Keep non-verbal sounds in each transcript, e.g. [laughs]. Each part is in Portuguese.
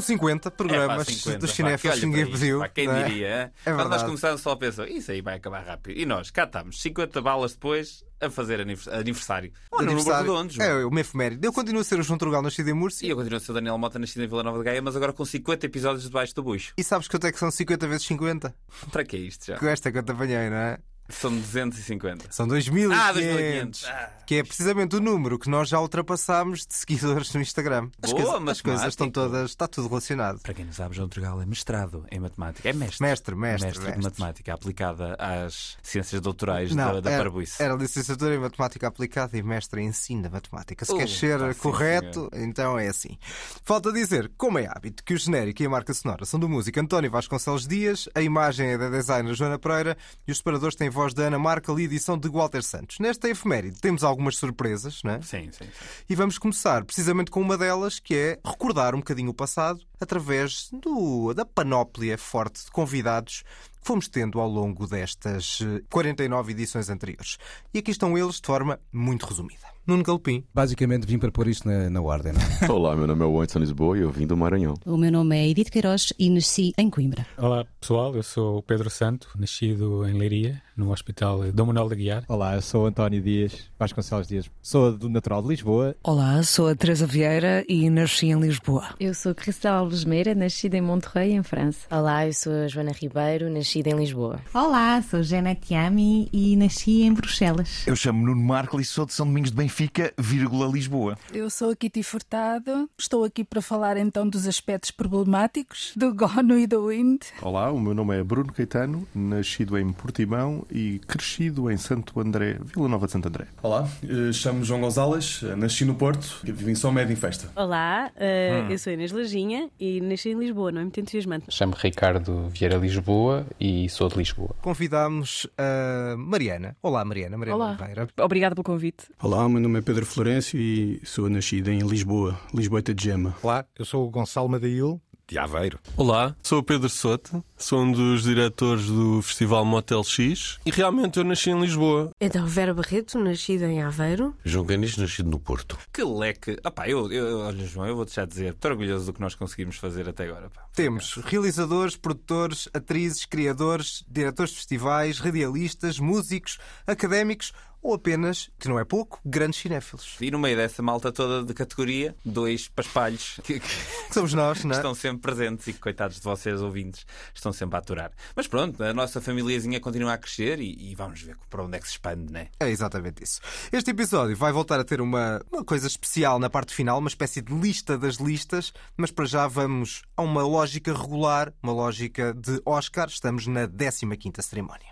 vão 50 programas É pá, 50, dos cinéfilos que ninguém pediu. pá, quem é? diria? É Quando nós começamos só a pensar, isso aí vai acabar rápido. E nós, cá estamos, 50 balas depois, a fazer anivers- aniversário. Oh, no número Aniversário. redondo. É, uma efeméride. Eu continuo a ser o João Trugal nascido em E Múrcia. eu continuo a ser o Daniel Mota, nascido em Vila Nova de Gaia, mas agora com 50 episódios debaixo do bucho. E sabes quanto é que são 50 vezes 50? Para que é isto já? Com esta que eu te apanhei, não é? São 250. São 2.500. Ah, 2500. Ah. Que é precisamente o número que nós já ultrapassámos de seguidores no Instagram. As, Boa, as coisas estão todas. Está tudo relacionado. Para quem não sabe, João Trigal é mestrado em matemática. É mestre. Mestre, mestre, Mestre mestre. de matemática aplicada às ciências doutorais Não, da, da era, era licenciatura em matemática aplicada e mestre em ensino da matemática. Se queres ser sim, correto, então é assim. Falta dizer, como é hábito, que o genérico e a marca sonora são do músico António Vasconcelos Dias, a imagem é da designer Joana Pereira e os separadores têm voz da Ana Marca e edição de Walter Santos. Nesta efeméride temos algumas surpresas, não é? Sim, sim, sim. E vamos começar precisamente com uma delas, que é recordar um bocadinho o passado através do, da panóplia forte de convidados que fomos tendo ao longo destas eh, 49 edições anteriores. E aqui estão eles de forma muito resumida. Nuno Galpim. Basicamente vim para pôr isto na, na ordem. Não é? [laughs] Olá, meu nome é Anderson Lisboa e eu vim do Maranhão. O meu nome é Edith Queiroz e nasci em Coimbra. Olá pessoal, eu sou o Pedro Santo, nascido em Leiria, no Hospital Dom Manuel de Guiar. Olá, eu sou António Dias, Vasconcelos Dias. Sou do natural de Lisboa. Olá, sou a Teresa Vieira e nasci em Lisboa. Eu sou Cristal Alves Meira, nascida em Monterrey, em França. Olá, eu sou a Joana Ribeiro, nascida em Lisboa. Olá, sou Jana Tiami e nasci em Bruxelas. Eu chamo Nuno Marco e sou de São Domingos de Benfica, vírgula Lisboa. Eu sou a Kitty Furtado, estou aqui para falar então dos aspectos problemáticos do [laughs] Gono e do Wind. Olá, o meu nome é Bruno Caetano, nascido em Portimão e crescido em Santo André, Vila Nova de Santo André. Olá, eh, chamo-me João Gonzalez, eh, nasci no Porto, vivo em São Médio em Festa. Olá, uh, eu sou Inês Lajinha e nasci em Lisboa, não é muito entusiasmante. Chamo Ricardo Vieira Lisboa e sou de Lisboa. Convidámos a Mariana. Olá, Mariana. Mariana Olá. Oliveira. Obrigada pelo convite. Olá, meu nome é Pedro Florencio e sou nascido em Lisboa, Lisboeta de Gema. Olá, eu sou o Gonçalo Madail, de Aveiro. Olá, sou o Pedro Soto, sou um dos diretores do Festival Motel X e realmente eu nasci em Lisboa. Então, Vera Barreto, nascida em Aveiro. João Canis, nascido no Porto. Que leque. Ah, pá, eu, eu, olha, João, eu vou deixar de dizer, estou orgulhoso do que nós conseguimos fazer até agora. Pá. Temos realizadores, produtores, atrizes, criadores, diretores de festivais, radialistas, músicos, académicos ou apenas, que não é pouco, grandes cinéfilos. E no meio dessa malta toda de categoria, dois paspalhos que, que, somos nós, não é? estão sempre presentes e que, coitados de vocês ouvintes, estão sempre a aturar. Mas pronto, a nossa famíliazinha continua a crescer e, e vamos ver para onde é que se expande, não é? É exatamente isso. Este episódio vai voltar a ter uma, uma coisa especial na parte final, uma espécie de lista das listas, mas para já vamos a uma lógica regular, uma lógica de Oscar. Estamos na 15ª cerimónia.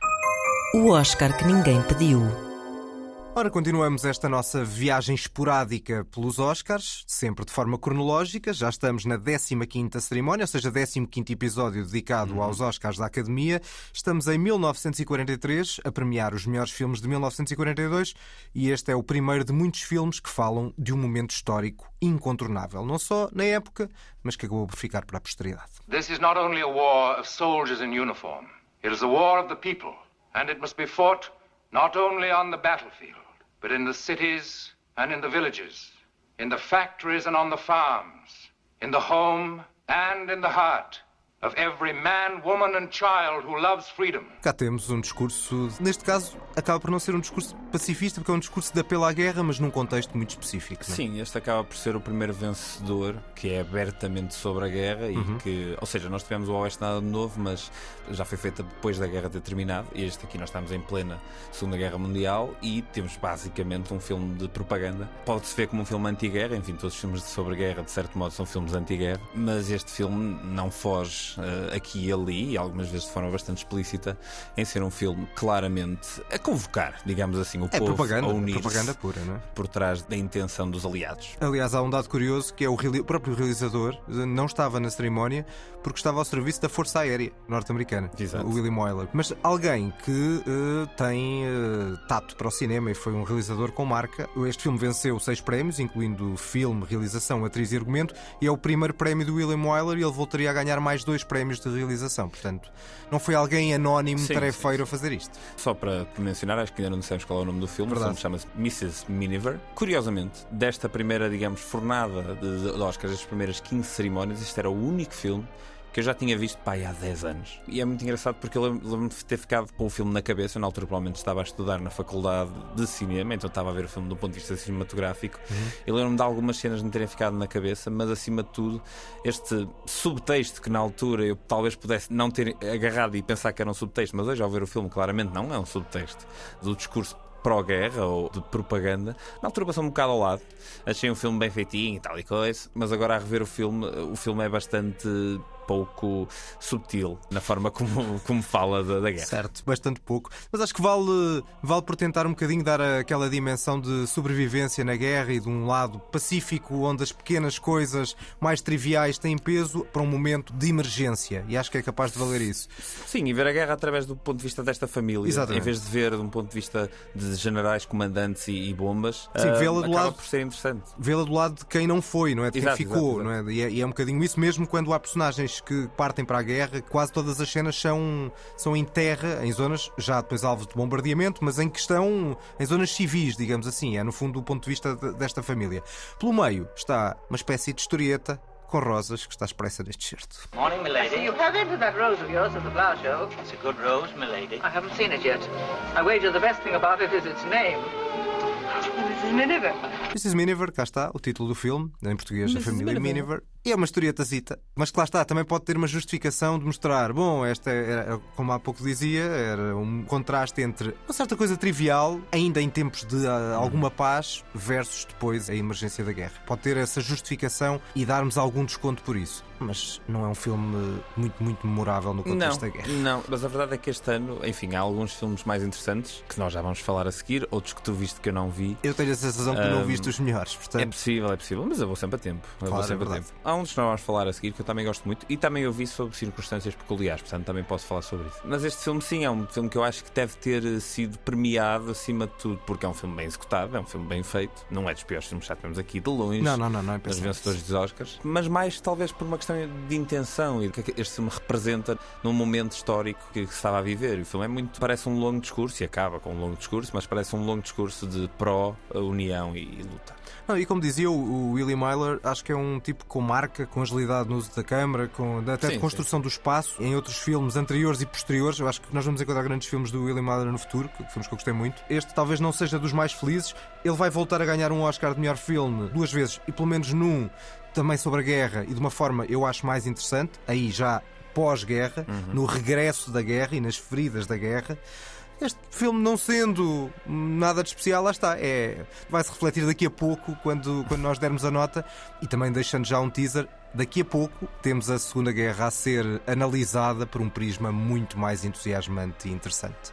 O Oscar que ninguém pediu. Ora, continuamos esta nossa viagem esporádica pelos Oscars, sempre de forma cronológica. Já estamos na 15ª cerimónia, ou seja, 15º episódio dedicado aos Oscars da Academia. Estamos em 1943 a premiar os melhores filmes de 1942 e este é o primeiro de muitos filmes que falam de um momento histórico incontornável, não só na época, mas que acabou por ficar para a posteridade. This is not only a war of soldiers in uniform, it is a war of the people, and it must be fought not only on the battlefield, but in the cities and in the villages, in the factories and on the farms, in the home and in the heart of every man, woman and child who loves freedom. Cá temos um discurso, neste caso, acaba por não ser um discurso pacifista, porque é um discurso de apelo à guerra, mas num contexto muito específico. não é? Sim, este acaba por ser o primeiro vencedor que é abertamente sobre a guerra Uhum. e que, ou seja, nós tivemos o Oeste nada de novo, mas já foi feita depois da guerra ter terminado. E este aqui nós estamos em plena Segunda Guerra Mundial e temos basicamente um filme de propaganda. Pode-se ver como um filme anti-guerra, enfim, todos os filmes sobre guerra, de certo modo, são filmes anti-guerra, mas este filme não foge eh, aqui e ali, e algumas vezes de forma bastante explícita, em ser um filme claramente a convocar, digamos assim, o É povo propaganda, a unir propaganda pura, não é? por trás da intenção dos aliados. Aliás, há um dado curioso que é o, reali- o próprio realizador eh, não estava na cerimónia porque estava ao serviço da Força Aérea norte-americana, o William Wyler. Mas alguém que eh, tem eh, tato para o cinema e foi um realizador com marca. Este filme venceu seis prémios, incluindo filme, realização, atriz e argumento, e é o primeiro prémio do William Wyler e ele voltaria a ganhar mais dois dois prémios de realização. Portanto, não foi alguém anónimo, Sim, tarefeiro a fazer isto. Só para mencionar, acho que ainda não dissemos qual é o nome do filme. Verdade. O filme chama-se Mrs. Miniver. Curiosamente, desta primeira, digamos, fornada de, de Oscars, das primeiras 15 cerimónias, este era o único filme que eu já tinha visto pai há 10 anos. E é muito engraçado porque eu lembro-me de ter ficado com o filme na cabeça. Eu, na altura, provavelmente estava a estudar na faculdade de cinema, então estava a ver o filme do ponto de vista cinematográfico. Uhum. Eu lembro-me de algumas cenas me terem ficado na cabeça, mas acima de tudo, este subtexto que na altura eu talvez pudesse não ter agarrado e pensar que era um subtexto, mas hoje, ao ver o filme, claramente não é um subtexto do discurso pró-guerra ou de propaganda. Na altura passou um bocado ao lado. Achei um filme bem feitinho e tal e coisa, mas agora a rever o filme, o filme é bastante pouco subtil na forma como, [laughs] como fala da, da guerra. Certo, bastante pouco. Mas acho que vale, vale por tentar um bocadinho dar aquela dimensão de sobrevivência na guerra e de um lado pacífico, onde as pequenas coisas mais triviais têm peso para um momento de emergência. E acho que é capaz de valer isso. Sim, e ver a guerra através do ponto de vista desta família, Exatamente. em vez de ver de um ponto de vista de generais, comandantes e, e bombas, Sim, vê-la do lado por ser interessante. Vê-la do lado de quem não foi, não é? De quem Exato, ficou, exato, não é? E, é? e é um bocadinho isso mesmo quando há personagens que partem para a guerra, quase todas as cenas são, são em terra, em zonas já depois alvos de bombardeamento, mas em que estão em zonas civis, digamos assim. É no fundo do ponto de vista de- desta família. Pelo meio está uma espécie de historieta com rosas que está expressa neste certo. Morning, milady. You have entered that rose of yours at the flower show. It's a good rose, milady. I haven't seen it yet. I wager the best thing about it is its name. Mrs. Miniver. Mrs. Miniver, cá está, o título do filme, em português, a Mrs. família Miniver. Miniver. E é uma historietazita, mas que lá está, também pode ter uma justificação de mostrar, bom, esta era, como há pouco dizia, era um contraste entre uma certa coisa trivial, ainda em tempos de ah, alguma paz, versus depois a emergência da guerra. Pode ter essa justificação e darmos algum desconto por isso. Mas não é um filme muito, muito memorável no contexto da Não, guerra. não, mas a verdade é que este ano, enfim, há alguns filmes mais interessantes que nós já vamos falar a seguir, outros que tu viste que eu não vi. Eu tenho a sensação que tu não viste os melhores, É portanto. possível, é possível, mas eu vou sempre a tempo. Eu Claro, vou é sempre a verdade. tempo. Há um dos que nós vamos falar a seguir que eu também gosto muito e também ouvi sobre circunstâncias peculiares, portanto também posso falar sobre isso. Mas este filme, sim, é um filme que eu acho que deve ter eh, sido premiado acima de tudo, porque é um filme bem executado, é um filme bem feito, não é dos piores filmes que já tivemos aqui de longe. Não, não, não, não é Dos vencedores dos Oscars, mas mais talvez por uma questão de intenção e do que é este filme representa num momento histórico que se estava a viver. O filme é muito, parece um longo discurso e acaba com um longo discurso, mas parece um longo discurso de pró-união e, e luta. Não, e como dizia o, Willie Myler, acho que é um tipo com marca, com agilidade no uso da câmara, com até Sim, de construção do espaço. Em outros filmes anteriores e posteriores, eu acho que nós vamos encontrar grandes filmes do Willie Myler no futuro, que- filmes que eu gostei muito. Este talvez não seja dos mais felizes. Ele vai voltar a ganhar um Oscar de melhor filme duas vezes, e pelo menos num também sobre a guerra, e de uma forma eu acho mais interessante, aí já pós-guerra, no regresso da guerra e nas feridas da guerra. Este filme não sendo nada de especial, lá está. É, vai-se refletir daqui a pouco, quando, quando nós dermos a nota, e também deixando já um teaser. Daqui a pouco temos a Segunda Guerra a ser analisada por um prisma muito mais entusiasmante e interessante.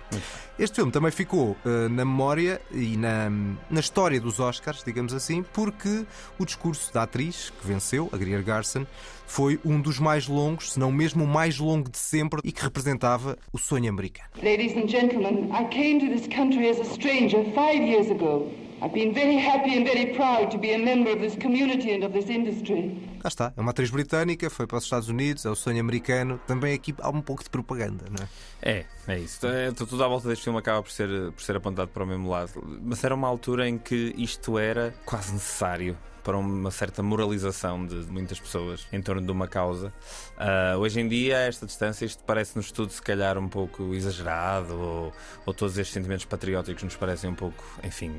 Este filme também ficou eh, na memória e na, na história dos Oscars, digamos assim, porque o discurso da atriz que venceu, a Greer Garson, foi um dos mais longos, se não mesmo o mais longo de sempre, e que representava o sonho americano. Ladies and gentlemen, I came to this country as a stranger five years ago. I've been very happy and very proud to be a member of this community and of this industry. Cá está, é uma atriz britânica, foi para os Estados Unidos, é o sonho americano. Também aqui há um pouco de propaganda, não é? É, é isso. É, tudo à volta deste filme acaba por ser, por ser apontado para o mesmo lado. Mas era uma altura em que isto era quase necessário para uma certa moralização de muitas pessoas em torno de uma causa. Ah, hoje em dia, a esta distância, isto parece-nos tudo se calhar um pouco exagerado, ou, ou todos estes sentimentos patrióticos nos parecem um pouco, enfim,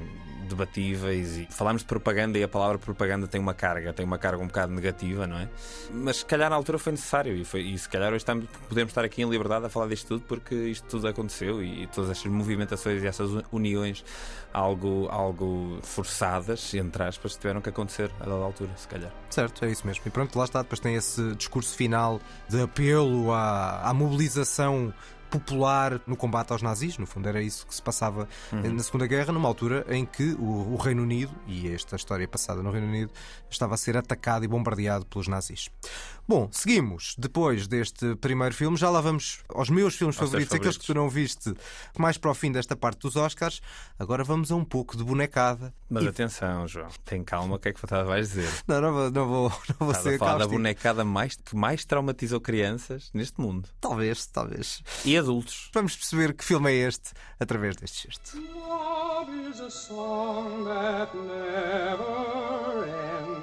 debatíveis. E falamos de propaganda e a palavra propaganda tem uma carga, tem uma carga um bocado negativa, não é? Mas se calhar na altura foi necessário e, foi, e se calhar hoje estamos, podemos estar aqui em liberdade a falar disto tudo porque isto tudo aconteceu e, e todas estas movimentações e essas uniões algo, algo forçadas, entre aspas, tiveram que acontecer a dada altura, se calhar. Certo, é isso mesmo. E pronto, lá está, depois tem esse discurso final de apelo à, à mobilização popular no combate aos nazis. No fundo, era isso que se passava Uhum. na Segunda Guerra, numa altura em que o, o Reino Unido, e esta história passada no Reino Unido, estava a ser atacado e bombardeado pelos nazis. Bom, seguimos. Depois deste primeiro filme, já lá vamos aos meus filmes Aos favoritos, teus aqueles que tu não viste mais para o fim desta parte dos Oscars. Agora vamos a um pouco de bonecada. Mas E- atenção, João, tem calma, o que é que tu vais dizer? Não, não vou, não vou, não vou Estás ser a falar da bonecada mais, que mais traumatizou crianças neste mundo. Talvez, talvez. E adultos. Vamos perceber que filme é este através deste gesto. Love is a song that never ends.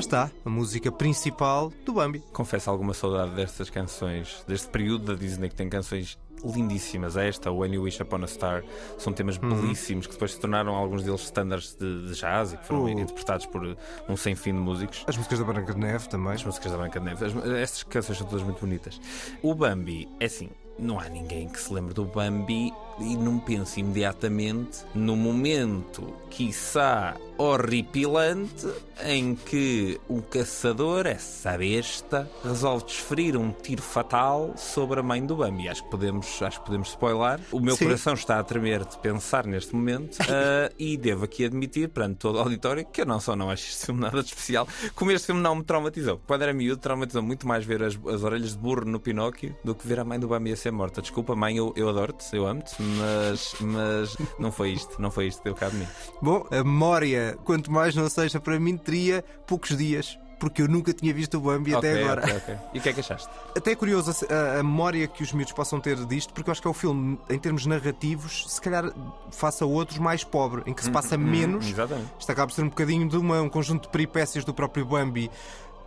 Está, a música principal do Bambi. Confesso alguma saudade destas canções, deste período da Disney que tem canções lindíssimas. Esta, When You Wish Upon a Star, são temas Uhum. belíssimos que depois se tornaram alguns deles standards de, de jazz e que foram Uh. interpretados por um sem fim de músicos. As músicas da Branca de Neve também. As músicas da Branca de Neve. As- estas canções são todas muito bonitas. O Bambi, é assim, não há ninguém que se lembre do Bambi e não pense imediatamente no momento, quiçá horripilante, em que um caçador, essa besta, resolve desferir um tiro fatal sobre a mãe do Bambi. Acho que podemos, acho que podemos spoiler. O meu Sim. coração está a tremer de pensar neste momento ah, [laughs] e devo aqui admitir, perante todo o auditório, que eu não só não acho este filme nada de especial, como este filme não me traumatizou. Quando era miúdo, traumatizou muito mais ver as, as orelhas de burro no Pinóquio do que ver a mãe do Bambi a ser morta. Desculpa, mãe, eu, eu adoro-te, eu amo-te, mas, mas não foi isto, não foi isto que deu cabo de mim. Bom, a memória, quanto mais não seja para mim, teria poucos dias, porque eu nunca tinha visto o Bambi até Ok, agora. ok, ok. E o que é que achaste? Até é curioso a, a memória que os miúdos possam ter disto, porque eu acho que é o filme, em termos narrativos, se calhar faça outros mais pobre, em que se passa Hum, hum, menos. Exatamente. Isto acaba por ser um bocadinho de uma- um conjunto de peripécias do próprio Bambi.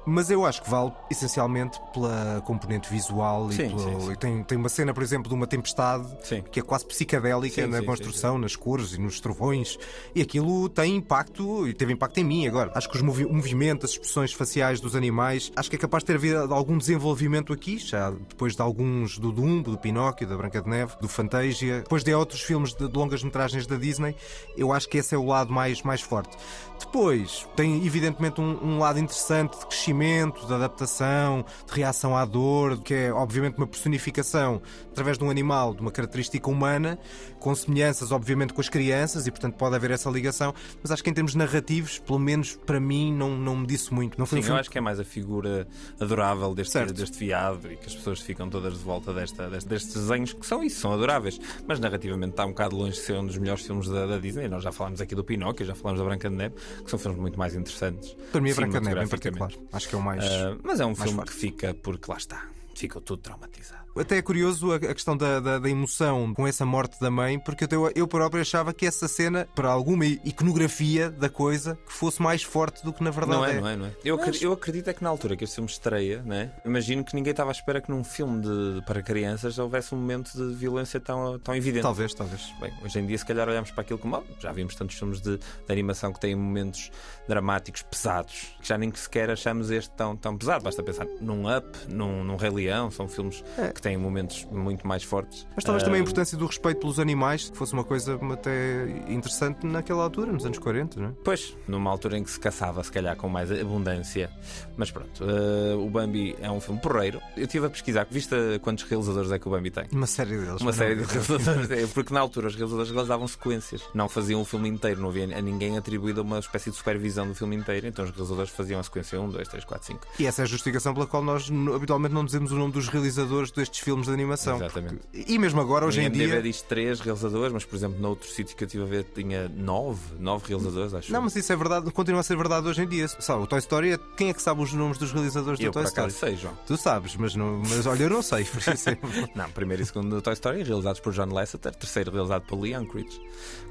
Mas eu acho que vale essencialmente pela componente visual e, Sim, pelo- sim, sim. e tem, tem uma cena, por exemplo, de uma tempestade que é quase psicadélica na construção, nas cores e nos trovões. E aquilo tem impacto e teve impacto em mim agora. Acho que os movi- o movimento, as expressões faciais dos animais, acho que é capaz de ter havido algum desenvolvimento aqui, já depois de alguns do Dumbo, do Pinóquio, da Branca de Neve, do Fantasia, depois de outros filmes de, de longas metragens da Disney. Eu acho que esse é o lado mais, mais forte. Depois, tem evidentemente um, um lado interessante de crescimento, de adaptação, de reação à dor, que é obviamente uma personificação através de um animal, de uma característica humana, com semelhanças, obviamente, com as crianças, e portanto pode haver essa ligação. Mas acho que em termos narrativos, pelo menos para mim, não, não me disse muito. Não foi Sim, um eu acho que é mais a figura adorável deste, Certo. deste viado e que as pessoas ficam todas de volta desta, deste- destes desenhos que são isso, são adoráveis. Mas narrativamente está um bocado longe de ser um dos melhores filmes da, da Disney. Nós já falámos aqui do Pinóquio, já falámos da Branca de Neve, que são filmes muito mais interessantes. Para mim, a Branca de Neve, em particular. Acho que é o mais- Ah, mas é um filme forte. que fica porque lá está, ficou tudo traumatizado. Até é curioso a, a questão da, da, da emoção com essa morte da mãe, porque eu, eu próprio achava que essa cena, para alguma iconografia da coisa, que fosse mais forte do que na verdade Não é, não é, não é? Eu, acredito, eu acredito é que na altura que este filme estreia, né? imagino que ninguém estava à espera que num filme de, para crianças houvesse um momento de violência tão, tão evidente. Talvez, talvez. Bem, hoje em dia, se calhar, olhamos para aquilo como. "Oh, já vimos tantos filmes de, de animação que têm momentos dramáticos pesados, que já nem sequer achamos este tão, tão pesado. Basta pensar num Up, num, num Rei Leão, são filmes que têm momentos muito mais fortes. Mas talvez também a Ah, importância do respeito pelos animais, que fosse uma coisa até interessante naquela altura, nos anos 40, não é? Pois, numa altura em que se caçava, se calhar, com mais abundância. Mas pronto, eh, o Bambi é um filme porreiro. Eu estive a pesquisar, viste quantos realizadores é que o Bambi tem? Uma série deles. Uma série não- de realizadores. É, porque na altura os realizadores eles davam sequências, não faziam o filme inteiro, não havia a ninguém atribuído uma espécie de supervisão do filme inteiro, então os realizadores faziam a sequência 1, 2, 3, 4, 5. E essa é a justificação pela qual nós habitualmente não dizemos o nome dos realizadores destes filmes de animação. Exatamente. E mesmo agora, hoje em IMDb dia. diz 3 realizadores, mas por exemplo, noutro sítio que eu estive a ver tinha 9, 9 realizadores, acho. Não, mas isso é verdade, continua a ser verdade hoje em dia. Sabe, o Toy Story, é- quem é que sabe os nomes dos realizadores Eu, do Toy Story? sei, João. Tu sabes, mas, não, mas olha, eu não sei. É... [laughs] Não, primeiro e segundo Toy Story realizados por John Lasseter, terceiro realizado por Lee Unkrich,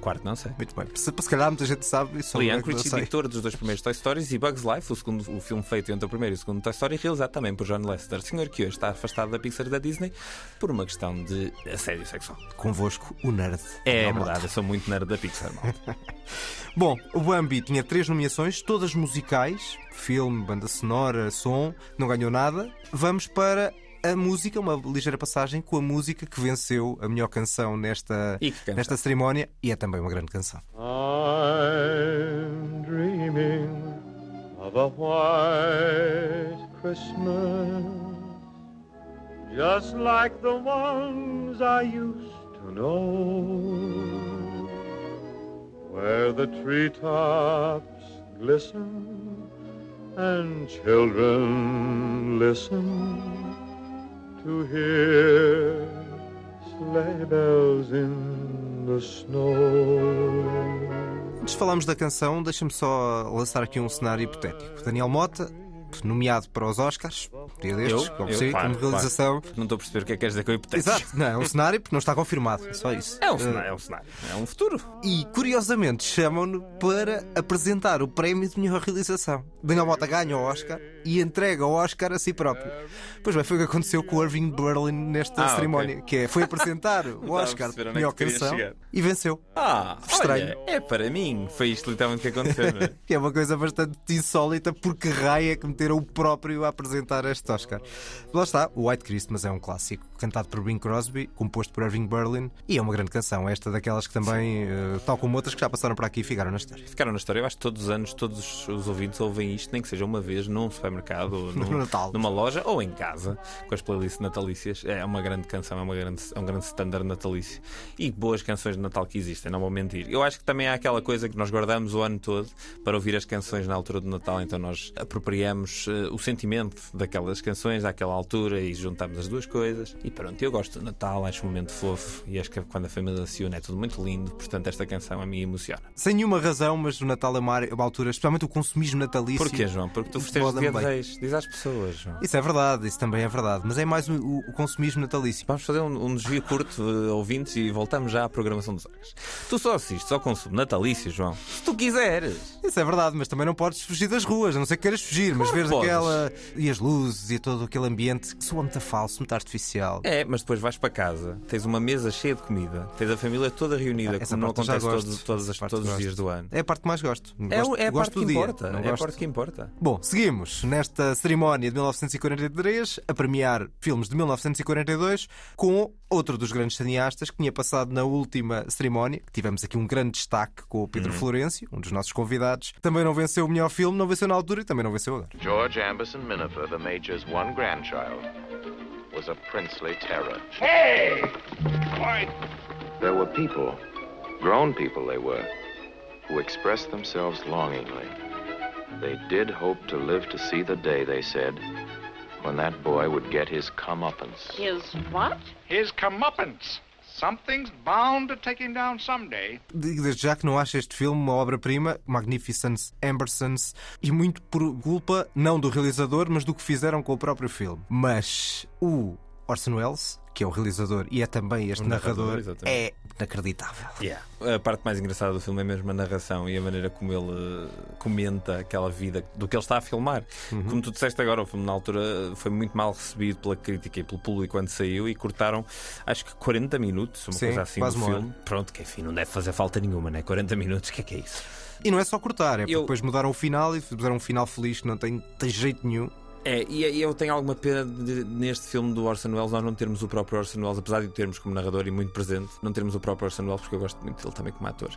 quarto não sei. Muito bem. Se, se calhar muita gente sabe isso. Lee é sei. editor dos dois primeiros Toy Stories, e Bugs Life, o, segundo, o filme feito entre o primeiro e o segundo Toy Story, realizado também por John Lasseter, senhor que hoje está afastado da Pixar e da Disney por uma questão de assédio sexual. Convosco, o nerd. É lá. verdade, eu sou muito nerd da Pixar, malta. [laughs] Bom, o Bambi tinha três nomeações, todas musicais: filme, banda sonora, som, não ganhou nada. Vamos para a música, uma ligeira passagem com a música que venceu a melhor canção nesta, nesta cerimónia e é também uma grande canção. I'm dreaming of a white Christmas, just like the ones I used to know, where the treetops glisten and children listen to hear sleigh bells in the snow. Antes de da canção, deixa-me só lançar aqui um cenário hipotético. Daniel Mota, nomeado para os Oscars, dia destes, Eu? como, Eu? sei, Claro, como realização. claro. Não estou a perceber o que é que queres dizer com hipotético. Exato, não, é um cenário porque não está confirmado, é só isso. É um Eh, cenário, é um cenário. É um futuro. E curiosamente chamam-no para apresentar o prémio de melhor realização. Daniel Mota ganha o Oscar e entrega o Oscar a si próprio. Pois bem, foi o que aconteceu com o Irving Berlin nesta Ah, cerimónia, que é, foi apresentar [laughs] o Oscar perceber de é melhor canção e venceu. Ah, Estranho. olha, é para mim. Foi isto literalmente que aconteceu, não é? [laughs] que é uma coisa bastante insólita, porque raia que meteram o próprio a apresentar este Oscar. Lá está, o White Christmas é um clássico, cantado por Bing Crosby, composto por Irving Berlin, e é uma grande canção, esta daquelas que também, eh, tal como outras que já passaram por aqui e ficaram na história. Ficaram na história. Eu acho que todos os anos, todos os ouvintes ouvem isto, nem que seja uma vez, num supermercado, ou [laughs] num- No Natal. numa loja ou em casa, com as playlists natalícias. É uma grande canção, é, uma grande, é um grande standard natalício. E boas canções de Natal que existem, não vou mentir. Eu acho que também há aquela coisa que nós guardamos o ano todo para ouvir as canções na altura do Natal, então nós apropriamos eh, o sentimento daquelas canções àquela altura e juntamos as duas coisas. E pronto, eu gosto do Natal, acho um momento fofo e acho que quando a família se une é tudo muito lindo, portanto esta canção a mim emociona. Sem nenhuma razão, mas o Natal é uma, área- uma altura, especialmente o consumismo natalício. Porquê, João? Porque tu festejas dia de bem. reis. Diz às pessoas, João. Isso é verdade, isso também é verdade, mas é mais o, o- consumismo natalício. Vamos fazer um, um desvio curto, eh, ouvintes, e voltamos já à programação dos Oscars. Tu só assistes ao consumo natalício, João, se tu quiseres. Isso é verdade, mas também não podes fugir das ruas, a não ser que queiras fugir, mas Claro veres que podes. aquela. e as luzes e todo aquele ambiente que soa muito falso, muito artificial. É, mas depois vais para casa, tens uma mesa cheia de comida, tens a família toda reunida, Ah, essa como não acontece gosto. todos, todas as- todos os dias do ano. É a parte que mais gosto. É, o- Gosto- é a gosto parte que dia, importa. não É a gosto- parte que importa. Bom, seguimos nesta cerimónia de 1943 a premiar filmes de 1942 com outro dos grandes cineastas que tinha passado na última cerimónia. que Tivemos aqui um grande destaque com o Pedro Uhum. Florencio, um dos nossos convidados. Também não venceu o melhor filme, não venceu na altura e também não venceu agora. George Amberson Minifer, the Major's one grandchild, was a princely terror. Hey! Quiet! There were people, grown people they were, who expressed themselves longingly. They did hope to live to see the day, they said, when that boy would get his comeuppance. His what? His comeuppance. Something's bound to take him down someday. Digo desde já que não acho este filme uma obra-prima, Magnificence Ambersons, e muito por culpa não do realizador, mas do que fizeram com o próprio filme. Mas o Orson Welles, que é o realizador e é também este O narrador, narrador, é inacreditável. Yeah. A parte mais engraçada do filme é mesmo a narração e a maneira como ele eh, comenta aquela vida do que ele está a filmar. Uhum. Como tu disseste agora, o filme na altura foi muito mal recebido pela crítica e pelo público quando saiu e cortaram acho que 40 minutos, uma Sim, coisa assim quase do filme. hora. Pronto, que enfim, não deve fazer falta nenhuma, né? 40 minutos, o que é que é isso? E não é só cortar, é porque Eu- depois mudaram o final e fizeram um final feliz que não tem, tem jeito nenhum. É, e eu tenho alguma pena de, neste filme do Orson Welles nós não termos o próprio Orson Welles, apesar de o termos como narrador e muito presente, não termos o próprio Orson Welles porque eu gosto muito dele também como ator.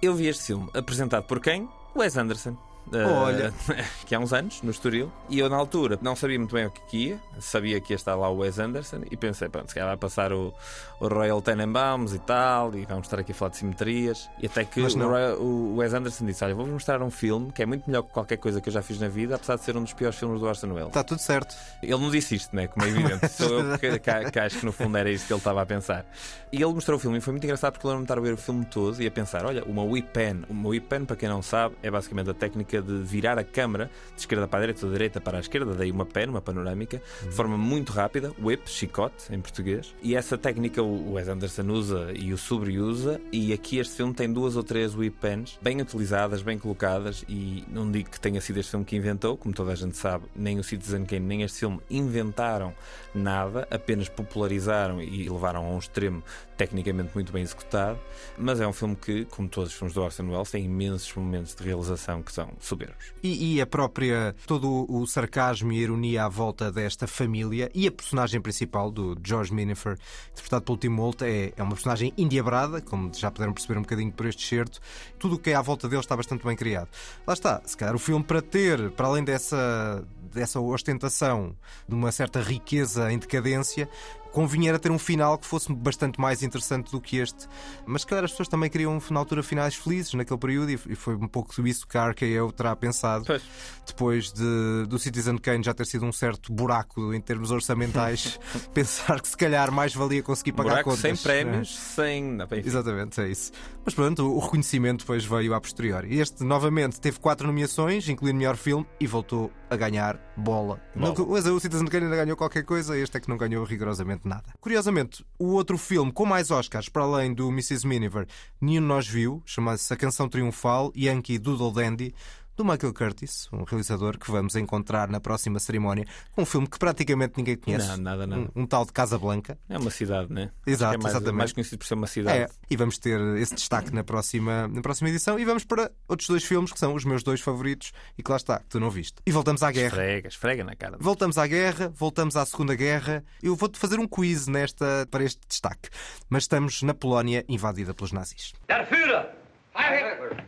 Eu vi este filme apresentado por quem? Wes Anderson. Eh, Olha. [laughs] que há uns anos, no Estoril, e eu na altura não sabia muito bem o que, ia, sabia que ia estar lá o Wes Anderson, e pensei, pronto, se calhar vai passar o, o Royal Tenenbaums e tal, e vamos estar aqui a falar de simetrias, e até que o, não. Royal- o Wes Anderson disse: Olha, vou-vos mostrar um filme que é muito melhor que qualquer coisa que eu já fiz na vida, apesar de ser um dos piores filmes do Orson Welles. Está tudo certo. Ele não disse isto, né? Como é evidente. [laughs] Sou eu que, que- que acho que no fundo era isso que ele estava a pensar. E ele mostrou o filme e foi muito engraçado porque eu lembro-me de estar a ver o filme todo e a pensar: olha, uma whip pen. Uma whip pen, para quem não sabe, é basicamente a técnica de virar a câmara de esquerda para a direita ou de direita para a esquerda, daí uma pen, uma panorâmica, de forma muito rápida, whip, chicote em português. E essa técnica o Wes Anderson usa e o Sobre usa. E aqui este filme tem duas ou três whip pens bem utilizadas, bem colocadas. E não digo que tenha sido este filme que inventou, como toda a gente sabe, nem o Citizen Kane nem este filme inventaram nada, apenas popularizaram e levaram a um extremo tecnicamente muito bem executado, mas é um filme que, como todos os filmes do Orson Welles, tem imensos momentos de realização que são soberbos. E, e, a própria, todo o sarcasmo e ironia à volta desta família e a personagem principal do George Minifer, interpretado pelo Tim Holt, é, é uma personagem indiabrada, como já puderam perceber um bocadinho por este certo. Tudo o que é à volta dele está bastante bem criado. Lá está, se calhar o filme para ter, para além dessa, dessa ostentação, de uma certa riqueza em decadência, convinha era ter um final que fosse bastante mais interessante do que este. Mas se calhar as pessoas também queriam, na altura, finais felizes naquele período e foi um pouco isso que a RKO terá pensado pois. depois de, do Citizen Kane já ter sido um certo buraco em termos orçamentais. [laughs] pensar que se calhar mais valia conseguir pagar buraco contas. Sem prémios, sem. Exatamente, é isso. Mas pronto, o reconhecimento depois veio a posteriori. Este, novamente, teve quatro nomeações, incluindo melhor filme, e voltou a ganhar bola. bola. Mas o Citizen Kane ainda ganhou qualquer coisa, este é que não ganhou rigorosamente nada. Curiosamente, o outro filme com mais Oscars, para além do Mrs. Miniver, nenhum nós viu, chama-se A Canção Triunfal, Yankee Doodle Dandy, do Michael Curtis, um realizador que vamos encontrar na próxima cerimónia, um filme que praticamente ninguém conhece. Não, nada, nada. Um, um tal de Casa Blanca. É uma cidade, né? Exato, é mais, exatamente. mais conhecido por ser uma cidade. É, e vamos ter esse destaque na próxima, na próxima edição. E vamos para outros dois filmes que são os meus dois favoritos e que lá está, que tu não viste. E voltamos à guerra. Esfrega, esfrega na cara. Voltamos à guerra, voltamos à Segunda Guerra. Eu vou-te fazer um quiz nesta, para este destaque. Mas estamos na Polónia invadida pelos nazis. Der Führer! Heil Hitler!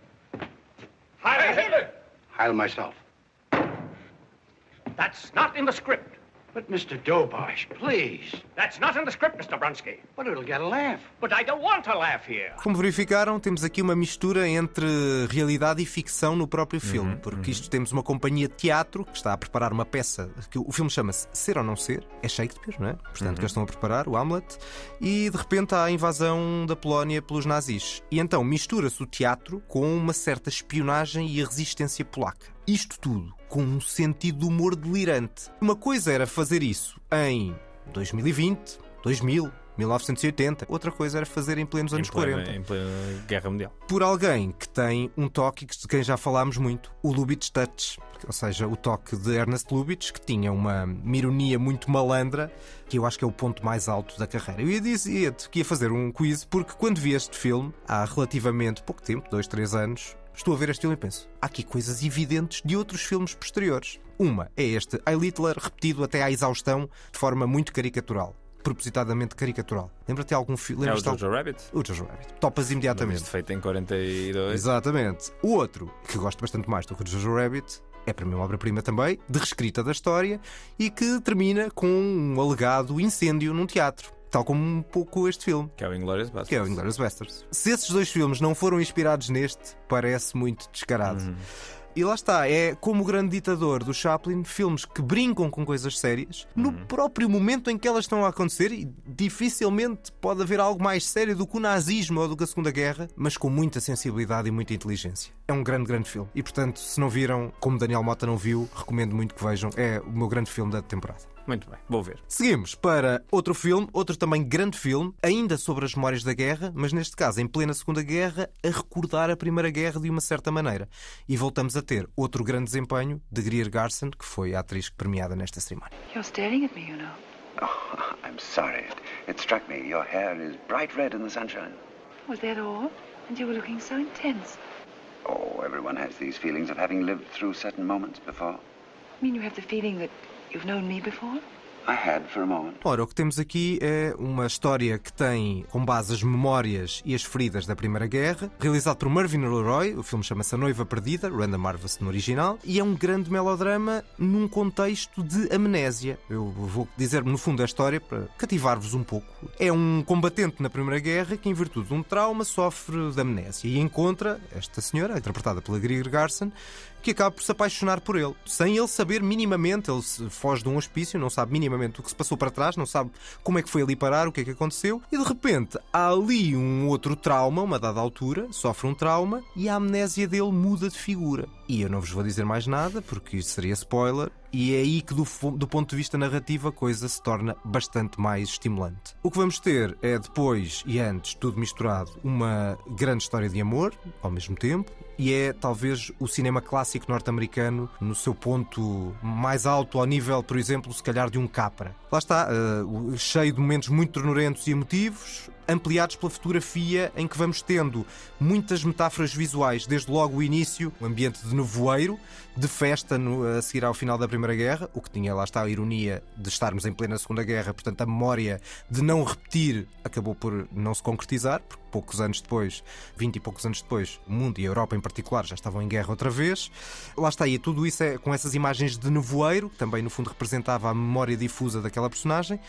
Heil Hitler! Heil myself. That's not in the script. But, Mr. Dobosh, please. That's not in the script, Mr. Brunsky. But it'll get a laugh. But I don't want to laugh here. Como verificaram, temos aqui uma mistura entre realidade e ficção no próprio filme, Uhum, porque isto temos uma companhia de teatro que está a preparar uma peça que o filme chama-se Ser ou Não Ser, é Shakespeare, não é? Portanto, Uhum. que eles estão a preparar, o Hamlet, e de repente há a invasão da Polónia pelos nazis. E então mistura-se o teatro com uma certa espionagem e a resistência polaca. Isto tudo com um sentido de humor delirante. Uma coisa era fazer isso em 2020, 2000, 1980. Outra coisa era fazer em plenos anos em plena, 40. Em plena Guerra Mundial. Por alguém que tem um toque de quem já falámos muito, o Lubitsch Touch. Ou seja, o toque de Ernest Lubitsch, que tinha uma ironia muito malandra, que eu acho que é o ponto mais alto da carreira. Eu ia dizer-te que ia fazer um quiz, porque quando vi este filme, há relativamente pouco tempo, dois, três anos, estou a ver este filme e penso: há aqui coisas evidentes de outros filmes posteriores. Uma é este Heil Hitler repetido até à exaustão de forma muito caricatural. Propositadamente caricatural. Lembra-te de algum filme? É o Jojo Rabbit? O Jojo Rabbit. Topas imediatamente. Isto feito em 42. Exatamente. O outro, que gosto bastante mais do que o Jojo Rabbit, é para mim uma obra-prima também, de reescrita da história e que termina com um alegado incêndio num teatro. Tal como um pouco este filme. Que é o Inglourious Basterds. Que é o Inglourious Basterds. Se esses dois filmes não foram inspirados neste, parece muito descarado. Uhum. E lá está, é como o grande ditador do Chaplin, filmes que brincam com coisas sérias no próprio momento em que elas estão a acontecer, e dificilmente pode haver algo mais sério do que o nazismo ou do que a Segunda Guerra, mas com muita sensibilidade e muita inteligência. É um grande, grande filme. E portanto, se não viram, como Daniel Mota não viu, recomendo muito que vejam. É o meu grande filme da temporada. Muito bem, vou ver. Seguimos para outro filme, outro também grande filme, ainda sobre as memórias da guerra, mas neste caso em plena Segunda Guerra, a recordar a Primeira Guerra de uma certa maneira. E voltamos a ter outro grande desempenho de Greer Garson, que foi a atriz premiada nesta cerimónia. You're staring at me, you know. Oh, I'm sorry. It, it struck me. Your hair is bright red in the sunshine. Was that all? And you were looking so intense. Oh, everyone has these feelings of having lived through certain moments before. I mean, you have the feeling that you've known me before? I had for a moment. Ora, o que temos aqui é uma história que tem como base as memórias e as feridas da Primeira Guerra, realizado por Mervyn LeRoy, o filme chama-se A Noiva Perdida, Random Marvus no original, e é um grande melodrama num contexto de amnésia. Eu vou dizer no fundo a história para cativar-vos um pouco. É um combatente na Primeira Guerra que, em virtude de um trauma, sofre de amnésia e encontra esta senhora, interpretada pela Greer Garson, que acaba por se apaixonar por ele, sem ele saber minimamente. Ele foge de um hospício, não sabe minimamente o que se passou para trás, não sabe como é que foi ali parar, o que é que aconteceu, e de repente há ali um outro trauma, uma dada altura, sofre um trauma e a amnésia dele muda de figura. E eu não vos vou dizer mais nada, porque isso seria spoiler, E é aí que, do, do, ponto de vista narrativo, a coisa se torna bastante mais estimulante. O que vamos ter é depois e antes, tudo misturado, uma grande história de amor, ao mesmo tempo, e é talvez o cinema clássico norte-americano no seu ponto mais alto, ao nível, por exemplo, se calhar de um Capra. Lá está, uh, cheio de momentos muito ternurentos e emotivos, ampliados pela fotografia, em que vamos tendo muitas metáforas visuais, desde logo o início, o ambiente de nevoeiro, de festa no, a seguir ao final da Primeira Guerra, o que tinha lá está a ironia de estarmos em plena Segunda Guerra, portanto a memória de não repetir acabou por não se concretizar, porque poucos anos depois, 20 e poucos anos depois, o mundo e a Europa em particular já estavam em guerra outra vez. Lá está, e tudo isso é com essas imagens de nevoeiro, que também no fundo representava a memória difusa daquela personagem.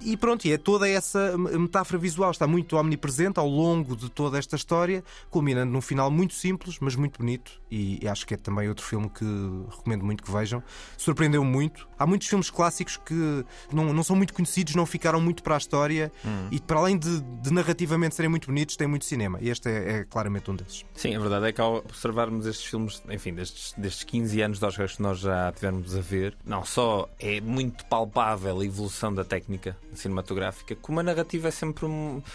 E pronto, e é toda essa metáfora visual, está muito omnipresente ao longo de toda esta história, culminando num final muito simples, mas muito bonito. E acho que é também outro filme que recomendo muito que vejam. Surpreendeu muito. Há muitos filmes clássicos que não, não são muito conhecidos, não ficaram muito para a história hum. e, para além de, de narrativamente serem muito bonitos, tem muito cinema e este é, é, claramente um desses. Sim, a verdade é que ao observarmos estes filmes, enfim, destes, destes 15 anos de Oscars que nós já tivemos a ver, não só é muito palpável a evolução da técnica cinematográfica, como a narrativa é sempre um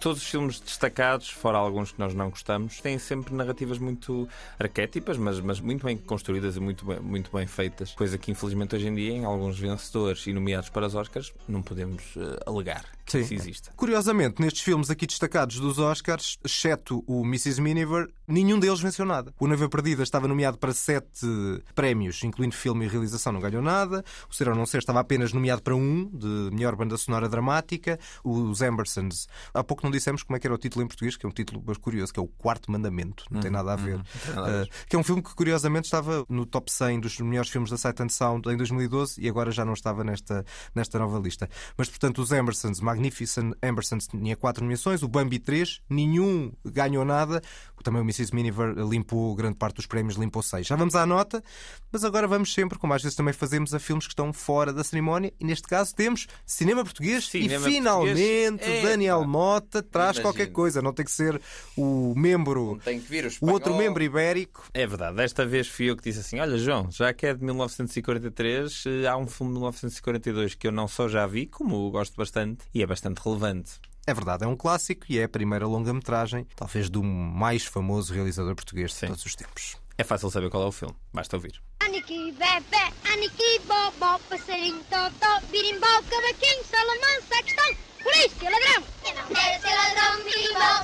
todos os filmes destacados, fora alguns que nós não gostamos, têm sempre narrativas muito arquétipas, mas, mas muito bem construídas e muito bem, muito bem feitas. Coisa que, infelizmente, hoje em dia, em alguns vencedores e nomeados para os Oscars, não podemos uh, alegar que Sim. isso exista. Curiosamente, nestes filmes aqui destacados dos Oscars, exceto o Mrs. Miniver, nenhum deles venceu nada. O Noiva Perdida estava nomeado para sete prémios, incluindo filme e realização, não ganhou nada. O Ser ou Não Ser estava apenas nomeado para um, de melhor banda sonora dramática. Os Ambersons, há pouco não não dissemos como é que era o título em português, que é um título curioso, que é o Quarto Mandamento. Não tem uhum, nada a ver. Nada a ver. Uh, que é um filme que curiosamente estava no top 100 dos melhores filmes da Sight and Sound em 2012 e agora já não estava nesta, nesta nova lista. Mas portanto, os Emersons, Magnificent Emersons, tinha quatro nomeações, o Bambi 3, nenhum ganhou nada. Também o Mrs. Miniver limpou grande parte dos prémios, limpou seis. Já vamos à nota, mas agora vamos sempre, como às vezes também fazemos, a filmes que estão fora da cerimónia. E neste caso temos cinema português cinema e finalmente português. Daniel é, Mota traz Imagino. qualquer coisa. Não tem que ser o membro, tem que vir o, o outro membro ibérico. É verdade. Desta vez fui eu que disse assim: Olha, João, já que é de 1943, eh, há um filme de 1942 que eu não só já vi, como gosto bastante e é bastante relevante. É verdade, é um clássico e é a primeira longa-metragem, talvez do mais famoso realizador português de Sim. todos os tempos. É fácil saber qual é o filme, basta ouvir. Aniki, bebê, aniki, bobó, passarinho, totó, birimbau, cavaquinho, salamã, sacristão, polícia, ladrão. Eu não quero ser ladrão, birimbau,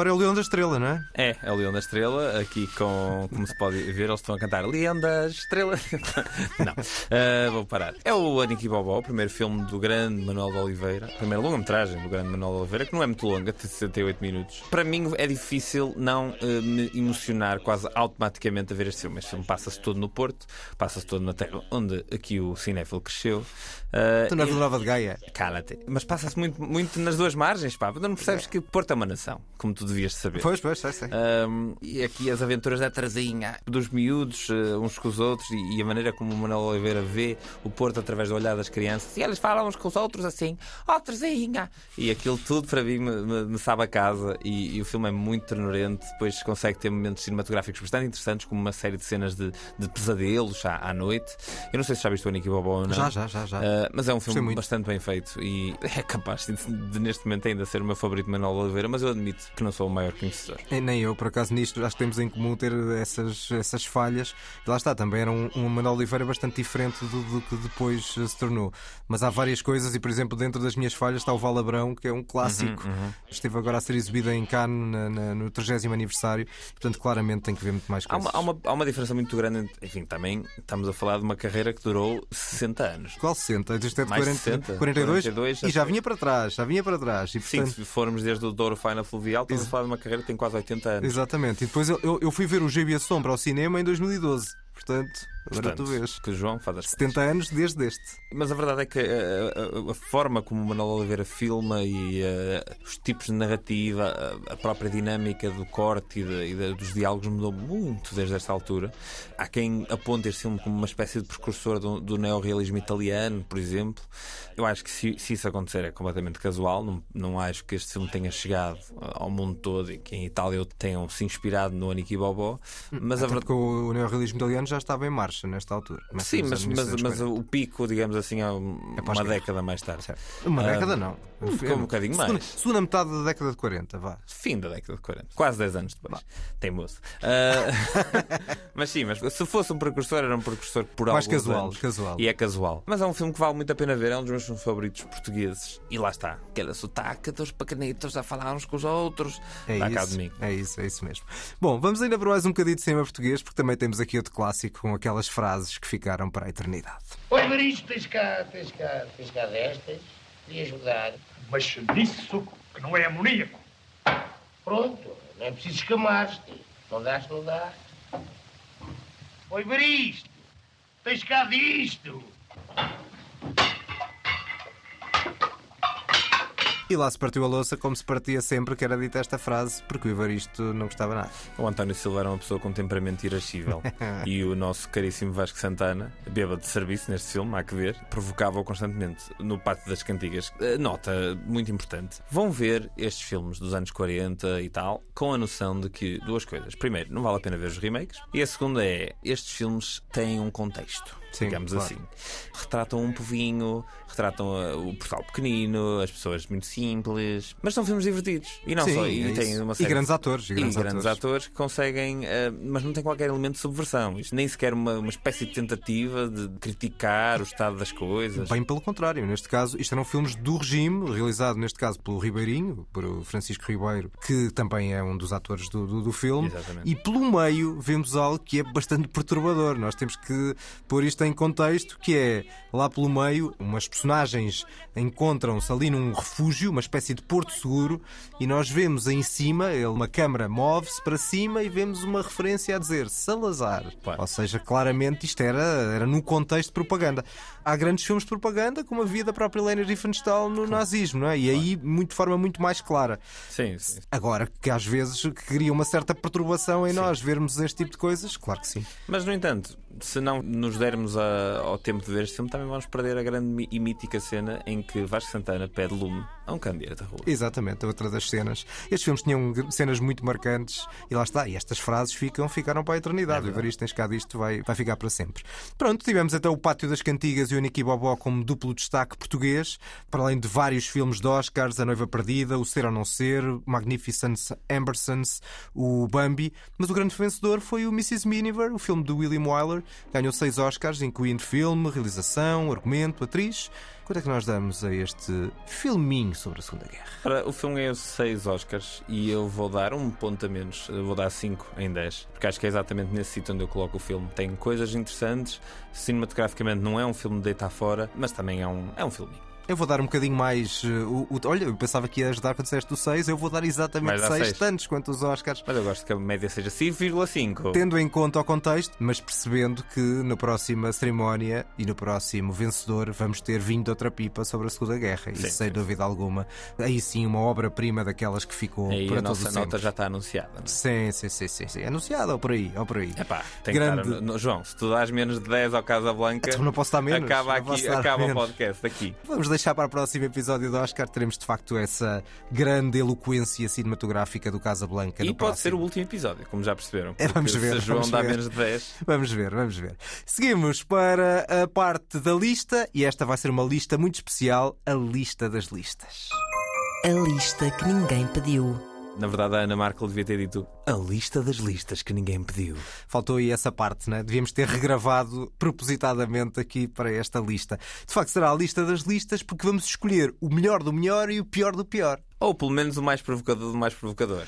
Ora, é o Leão da Estrela, não é? É, é o Leão da Estrela. Aqui, com, como se pode ver, eles estão a cantar Leão da Estrela. [laughs] não, uh, vou parar. É o Aniki Bobó, o primeiro filme do grande Manuel de Oliveira. A primeira longa-metragem do grande Manuel de Oliveira, que não é muito longa, tem 68 minutos. Para mim é difícil não uh, me emocionar quase automaticamente a ver este filme. Este filme passa-se todo no Porto, passa-se todo na terra onde aqui o cinéfilo cresceu. Uh, tu na Vila Nova de Gaia. Cala-te. Mas passa-se muito, muito nas duas margens, pá. Não percebes que Porto é uma nação, como tu devias saber. Pois, pois, sei, sei. Um, e aqui as aventuras da trazinha dos miúdos, uh, uns com os outros, e, a maneira como o Manuel Oliveira vê o Porto através do olhar das crianças. E eles falam uns com os outros assim, ó oh, trazinha! E aquilo tudo para mim me, me, me sabe a casa. E, e, o filme é muito ternurente. Depois consegue ter momentos cinematográficos bastante interessantes, como uma série de cenas de, de pesadelos à, à, noite. Eu não sei se já viste o Aniki Bobo ou não. Já, já, já. já. Uh, mas é um filme bastante bem feito e [laughs] é capaz de, de, neste momento ainda ser o meu favorito Manuel Oliveira, mas eu admito que não sou o maior conhecedor. É, nem eu, por acaso, nisto acho que temos em comum ter essas, essas falhas. E lá está, também era um, um Manuel Oliveira bastante diferente do, do, que depois se tornou. Mas há várias coisas, e por exemplo, dentro das minhas falhas está o Valabrão, que é um clássico. Uhum, uhum. Esteve agora a ser exibido em Cannes na, na, no 30 aniversário, portanto, claramente tem que ver muito mais coisas. Há uma, há uma, há uma diferença muito grande, enfim, também estamos a falar de uma carreira que durou 60 anos. Qual 60? Isto é de 40, 60, 42, 42 e já vinha para trás, já vinha para trás. E, portanto... Sim, se formos desde o Douro Final Fluvial, estamos falar de uma carreira que tem quase 80 anos. Exatamente. E depois eu, eu fui ver o GB Sombra ao cinema em 2012. Portanto, agora Portanto, tu vês. Que o João faz as 70 anos desde este. Mas a verdade é que a, a- a forma como o Manuel Oliveira filma e eh, os tipos de narrativa, a, a própria dinâmica do corte e, de- e de- dos diálogos mudou muito desde esta altura. Há quem aponte este filme como uma espécie de precursor do, do neorrealismo italiano, por exemplo. Eu acho que se, se isso acontecer é completamente casual. Não, não acho que este filme tenha chegado ao mundo todo e que em Itália tenham se inspirado no Aniki Bobó. Mas a Até verdade porque o neorrealismo italiano já estava em marcha nesta altura. Sim, mas, mas, 1940. mas o pico, digamos assim, é um- uma década mais tarde. Uma Ah, década não. Ficou um bocadinho segunda, mais. Segunda metade da década de 40, vá. Fim da década de 40. Quase 10 anos depois. Teimoso. Ah, [laughs] mas sim, mas se fosse um precursor, era um precursor por Mais alguns casual, anos. casual. E é casual. Mas é um filme que vale muito a pena ver. É um dos meus filmes favoritos portugueses. E lá está. Aquele sotaque dos pequenitos a falar uns com os outros. É Dá isso, é isso, é isso mesmo. Bom, vamos ainda para mais um bocadinho de cinema português, porque também temos aqui outro clássico com aquelas frases que ficaram para a eternidade. Oi, Maristo, tens cá, tens cá, tens cá destas, queria ajudar. Mas nisso que não é amoníaco. Pronto, não é preciso escamar-te. Não dás, não dás. Oi, Maristo, tens cá disto. E lá se partiu a louça como se partia sempre que era dita esta frase, porque o Evaristo não gostava nada. O António Silva era uma pessoa com temperamento irascível [laughs] e o nosso caríssimo Vasco Santana, bêbado de serviço neste filme, há que ver, provocava-o constantemente no Pátio das Cantigas. Eh, Nota muito importante: vão ver estes filmes dos anos 40 e tal com a noção de que duas coisas. Primeiro, não vale a pena ver os remakes, e a segunda é: estes filmes têm um contexto. Sim, digamos claro. assim. Retratam um povinho, retratam uh, o portal pequenino, as pessoas muito simples, mas são filmes divertidos. E não Sim, só, e é isso. uma E série grandes atores, e grandes atores. atores que conseguem, eh, mas não tem qualquer elemento de subversão. Isto nem sequer uma, uma espécie de tentativa de criticar o estado das coisas. Bem pelo contrário, neste caso, isto eram filmes do regime, realizado neste caso pelo Ribeirinho, por Francisco Ribeiro, que também é um dos atores do, do, do filme. Exatamente. E pelo meio vemos algo que é bastante perturbador. Nós temos que pôr isto em contexto, que é lá pelo meio, umas personagens encontram-se ali num refúgio, uma espécie de porto seguro, e nós vemos em cima, ele- uma câmara move-se para cima e vemos uma referência a dizer Salazar. Ou seja, claramente isto era, era no contexto de propaganda. Há grandes filmes de propaganda, como a vida da própria Lena Riefenstahl no nazismo, não é? E aí, muito, de forma muito mais clara. Sim, sim. Agora, que às vezes cria uma certa perturbação em nós vermos este tipo de coisas, claro que sim. Mas, no entanto, se não nos dermos a- ao tempo de ver este filme, também vamos perder a grande e mítica cena em que Vasco Santana pede lume a um candeeiro da rua. Exatamente, outra das cenas. Estes filmes tinham cenas muito marcantes e lá está. E estas frases ficam, ficaram para a eternidade. o Evaristo tens cá disto vai, vai ficar para sempre. Pronto, tivemos até o Pátio das Cantigas e o Niki Bobó como duplo destaque português, para além de vários filmes de Oscars, A Noiva Perdida, O Ser ou Não Ser, Magnificent Ambersons, o Bambi. Mas o grande vencedor foi o Mrs. Miniver, o filme do William Wyler. Ganhou seis Oscars, incluindo filme, realização, argumento, atriz. Quanto é que nós damos a este filminho sobre a Segunda Guerra? O filme ganhou 6 Oscars e eu vou dar um ponto a menos, eu vou dar 5 em 10, porque acho que é exatamente nesse sítio onde eu coloco o filme. Tem coisas interessantes, cinematograficamente não é um filme de deitar fora, mas também é um, é um filminho. Eu vou dar um bocadinho mais. uh, o, o- olha, eu pensava que ias dar quando disseste o 6, eu vou dar exatamente Vais dar 6, seis. tantos quanto os Oscars. Mas eu gosto que a média seja 5,5. Tendo em conta o contexto, mas percebendo que na próxima cerimónia e no próximo vencedor vamos ter vinho de outra pipa sobre a Segunda Guerra. Sim, e sem dúvida alguma, aí sim, uma obra-prima daquelas que ficou para a nossa o nota já está anunciada. não é? Sim, sim, sim, sim, sim. Anunciada ou por aí, ou por aí. Epá, tem Grande- que estar João, se tu dás menos de 10 ao Casa Blanca, Então não posso dar menos, acaba, aqui, acaba o menos. podcast aqui. Vamos deixar para o próximo episódio do Oscar. Teremos de facto essa grande eloquência cinematográfica do Casablanca. E no pode ser próximo. o último episódio, como já perceberam. É, vamos ver. Se João dá ver. menos de 10. Vamos ver, vamos ver. Seguimos para a parte da lista e esta vai ser uma lista muito especial a lista das listas. A lista que ninguém pediu. Na verdade, a Ana Markel devia ter dito a lista das listas que ninguém pediu. Faltou aí essa parte, né? Devíamos ter regravado propositadamente aqui para esta lista. De facto, será a lista das listas porque vamos escolher o melhor do melhor e o pior do pior. Ou pelo menos o mais provocador do mais provocador.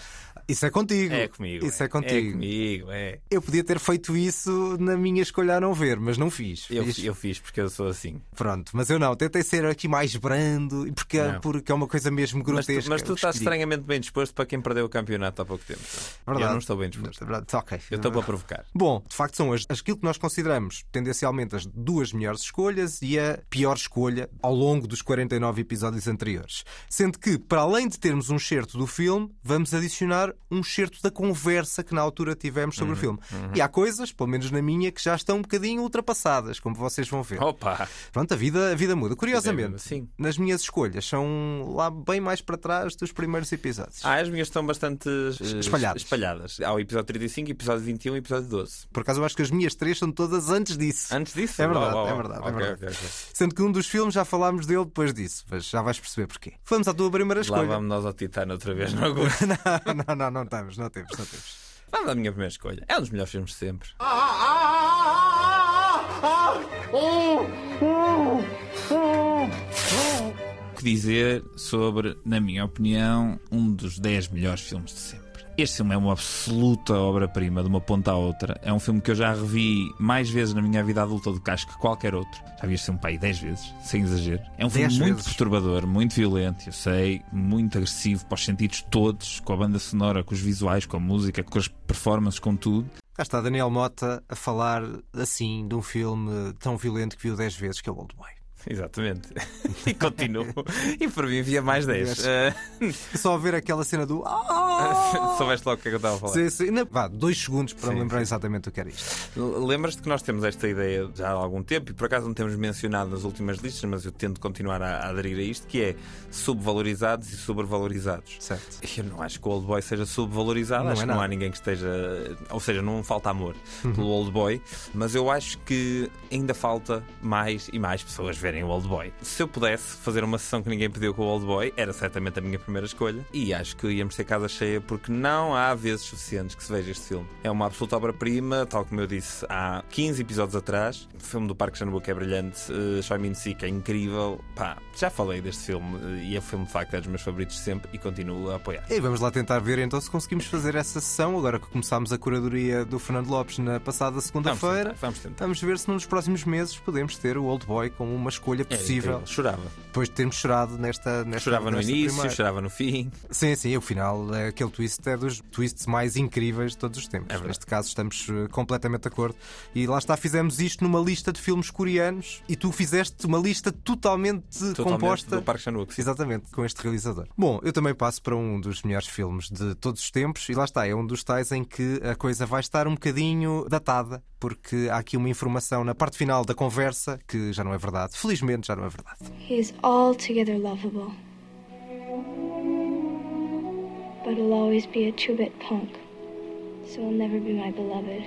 Isso é contigo. É comigo. Isso é, contigo. É comigo, é. Eu podia ter feito isso na minha escolha a não ver, mas não fiz. Eu, fiz. eu fiz porque eu sou assim. Pronto, mas eu não. Tentei ser aqui mais brando porque, Não. porque é uma coisa mesmo Mas grotesca. tu, mas tu estás estranhamente bem disposto para quem perdeu o campeonato há pouco tempo. Verdade. Eu não estou bem disposto. Verdade. Ok. Eu estou para provocar. Bom, de facto são as, aquilo que nós consideramos tendencialmente as duas melhores escolhas e a pior escolha ao longo dos 49 episódios anteriores. Sendo que, para além de termos um certo do filme, vamos adicionar um certo da conversa que na altura tivemos sobre o filme. E há coisas, pelo menos na minha, que já estão um bocadinho ultrapassadas, como vocês vão ver. Opa! Pronto, a vida, a vida muda. Curiosamente, Sim. nas minhas escolhas são lá bem mais para trás dos primeiros episódios. Ah, as minhas estão bastante eh, Espalhadas. espalhadas. Há o episódio 35, episódio 21 e episódio 12. Por acaso eu acho que as minhas três são todas antes disso. Antes disso? É verdade, Uau, uau, é verdade, é Ok, verdade. ok, ok. Sendo que um dos filmes já falámos dele depois disso, mas já vais perceber porquê. Vamos à tua primeira Lá escolha. vamos nós ao Titano outra vez, não aguento. [laughs] não, não, não, não temos, não temos, não temos. Vamos à minha primeira escolha. É um dos melhores filmes de sempre. O que dizer sobre, na minha opinião, um dos 10 melhores filmes de sempre. Este filme é uma absoluta obra-prima, de uma ponta à outra. É um filme que eu já revi mais vezes na minha vida adulta do que acho que qualquer outro. Já vi este filme aí 10 vezes, sem exagero. É um filme 10 muito vezes? perturbador, muito violento, eu sei, muito agressivo para os sentidos todos, com a banda sonora, com os visuais, com a música, com as performances, com tudo. Cá está Daniel Mota a falar assim de um filme tão violento que viu 10 vezes, que é o Old Boy. Exatamente. [laughs] E continuo. e por mim via mais 10. Só a ver aquela cena do. Ah! [laughs] Soubeste logo o que é que eu estava a falar. Sim, sim. Não, Vá, dois segundos para Sim, lembrar sim. exatamente o que era isto. Lembras-te que nós temos esta ideia já há algum tempo e por acaso não temos mencionado nas últimas listas, mas eu tento continuar a, a aderir a isto, que é subvalorizados e sobrevalorizados. Certo. Eu não acho que o Old Boy seja subvalorizado, Não acho é que não há ninguém que esteja. Ou seja, não falta amor Uhum. pelo Old Boy, mas eu acho que ainda falta mais e mais pessoas verem o Old Boy. Se eu pudesse fazer uma sessão que ninguém pediu com o Old Boy, era certamente a minha primeira escolha e acho que íamos ter casa cheia porque não há vezes suficientes que se veja este filme. É uma absoluta obra-prima, tal como eu disse há 15 episódios atrás. O filme do Parque Chan-wook é brilhante, uh, Choi Min-sik é incrível. Pá, já falei deste filme eh, e é o filme de facto é dos meus favoritos sempre e continuo a apoiar. E vamos lá tentar ver então se conseguimos fazer essa sessão, agora que começámos a curadoria do Fernando Lopes na passada segunda-feira. Vamos tentar, vamos tentar. Vamos ver se nos próximos meses podemos ter o Old Boy como uma escolha É possível. incrível, chorava. Depois de termos chorado nesta. nesta Chorava no nesta início, primeira. chorava no fim. Sim, sim, o final, é aquele twist é dos twists mais incríveis de todos os tempos. verdade. Neste caso estamos eh, completamente de acordo. E lá está, fizemos isto numa lista de filmes coreanos e tu fizeste uma lista totalmente, Totalmente composta. do Park Chan-wook. Exatamente, com este realizador. Bom, eu também passo para um dos melhores filmes de todos os tempos e lá está, é um dos tais em que a coisa vai estar um bocadinho datada, porque há aqui uma informação na parte final da conversa que já não é verdade. Felizmente já não é verdade. He is altogether lovable. But he'll always be a two bit punk. So he'll never be my beloved.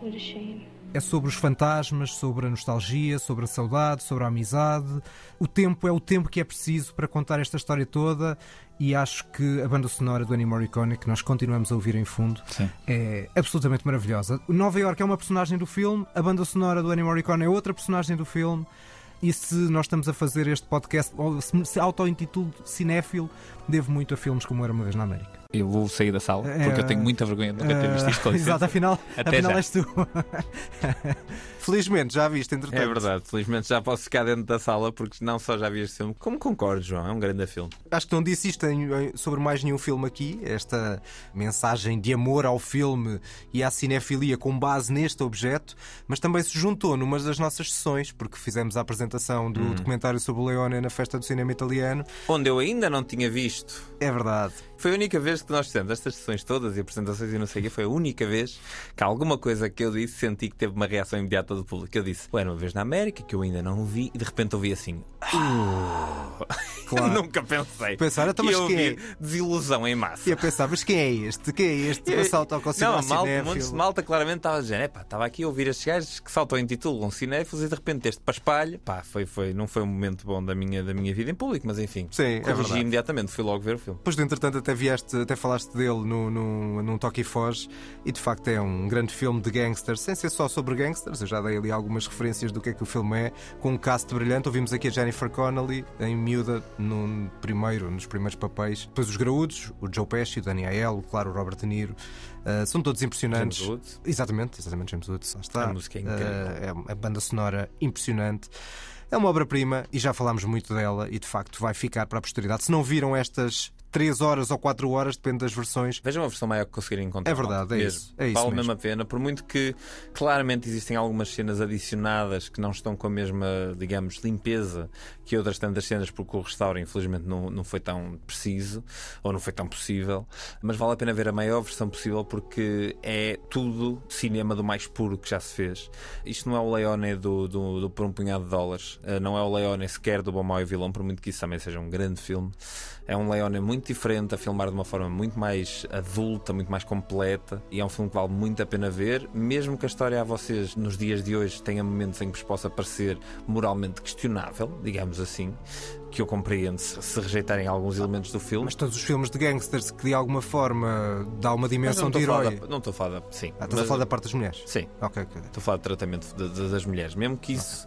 What a shame. É sobre os fantasmas, sobre a nostalgia, sobre a saudade, sobre a amizade. O tempo é o tempo que é preciso para contar esta história toda e acho que a banda sonora do Ennio Morricone, que nós continuamos a ouvir em fundo, Sim. é absolutamente maravilhosa. O Nova York é uma personagem do filme, a banda sonora do Ennio Morricone é outra personagem do filme. E se nós estamos a fazer este podcast, ou se auto-intitulo cinéfilo, devo muito a filmes como Era Uma Vez na América. Eu vou sair da sala porque É, eu tenho muita vergonha de nunca ter visto isto. licença. Exato, afinal, Até afinal já. és tu. [laughs] Felizmente, já viste, entretanto. É verdade, felizmente já posso ficar dentro da sala porque não só já vi este filme, como concordo, João, é um grande filme. Acho que não disse isto sobre mais nenhum filme aqui, esta mensagem de amor ao filme e à cinefilia com base neste objeto, mas também se juntou numa das nossas sessões, porque fizemos a apresentação do Hum. documentário sobre o Leone na Festa do Cinema Italiano. Onde eu ainda não tinha visto. É verdade. Foi a única vez que nós fizemos estas sessões todas e apresentações e não sei o quê. Foi a única vez que alguma coisa que eu disse senti que teve uma reação imediata do público. Eu disse, era uma vez na América que eu ainda não vi e de repente ouvi assim. [laughs] "Uh." Claro. Nunca pensei. Pensar, então, que ia quem é? desilusão em massa. E a pensar, mas quem é este? Quem é este? Eu- que salta ao Não, malta, cinéfilo? montes de malta claramente estava a dizer, "Epá, estava aqui a ouvir estes gajos que saltam em título um cinéfilos e de repente este paspalho, pá, foi, foi, não foi um momento bom da minha, da minha vida em público, mas enfim, Sim, é corrigi verdade. imediatamente, fui logo ver o filme. Depois, de, entretanto, até vieste, até falaste dele no, no, num Toque e Foge, e de facto é um grande filme de gangsters, sem ser só sobre gangsters. Eu já dei ali algumas referências do que é que o filme é, com um cast brilhante. Ouvimos aqui a Jennifer Connelly, em miúda, no primeiro, nos primeiros papéis. Depois os graúdos, o Joe Pesci, o Danny Aiello, claro, o Robert De Niro. Uh, são todos impressionantes. James Woods. Exatamente, exatamente, James Woods. Lá está. A música é incrível. Uh, é a banda sonora impressionante. É uma obra-prima e já falámos muito dela e de facto vai ficar para a posteridade. Se não viram estas 3 horas ou 4 horas, depende das versões. Vejam a versão maior que conseguirem encontrar. É verdade, é isso. É vale mesmo. mesmo a pena, por muito que claramente existem algumas cenas adicionadas que não estão com a mesma, digamos, limpeza que outras tantas cenas, porque o restauro, infelizmente, não, não foi tão preciso ou não foi tão possível. Mas vale a pena ver a maior versão possível porque é tudo cinema do mais puro que já se fez. Isto não é o Leone do, do, do Por um Punhado de Dólares, eh, não é o Leone sequer do Bom Mau e Vilão, por muito que isso também seja um grande filme. É um Leone muito diferente, a filmar de uma forma muito mais adulta, muito mais completa, e é um filme que vale muito a pena ver, mesmo que a história a vocês nos dias de hoje tenha momentos em que vos possa parecer moralmente questionável, digamos assim, que eu compreendo se, rejeitarem alguns elementos do filme. Mas todos os filmes de gangsters que de alguma forma dá uma dimensão de a herói. da- não estou a falar da. Sim. Ah, estás a Mas- falar da parte das mulheres? Sim. Ok. Estou a falar de tratamento de- de- das mulheres. Mesmo que isso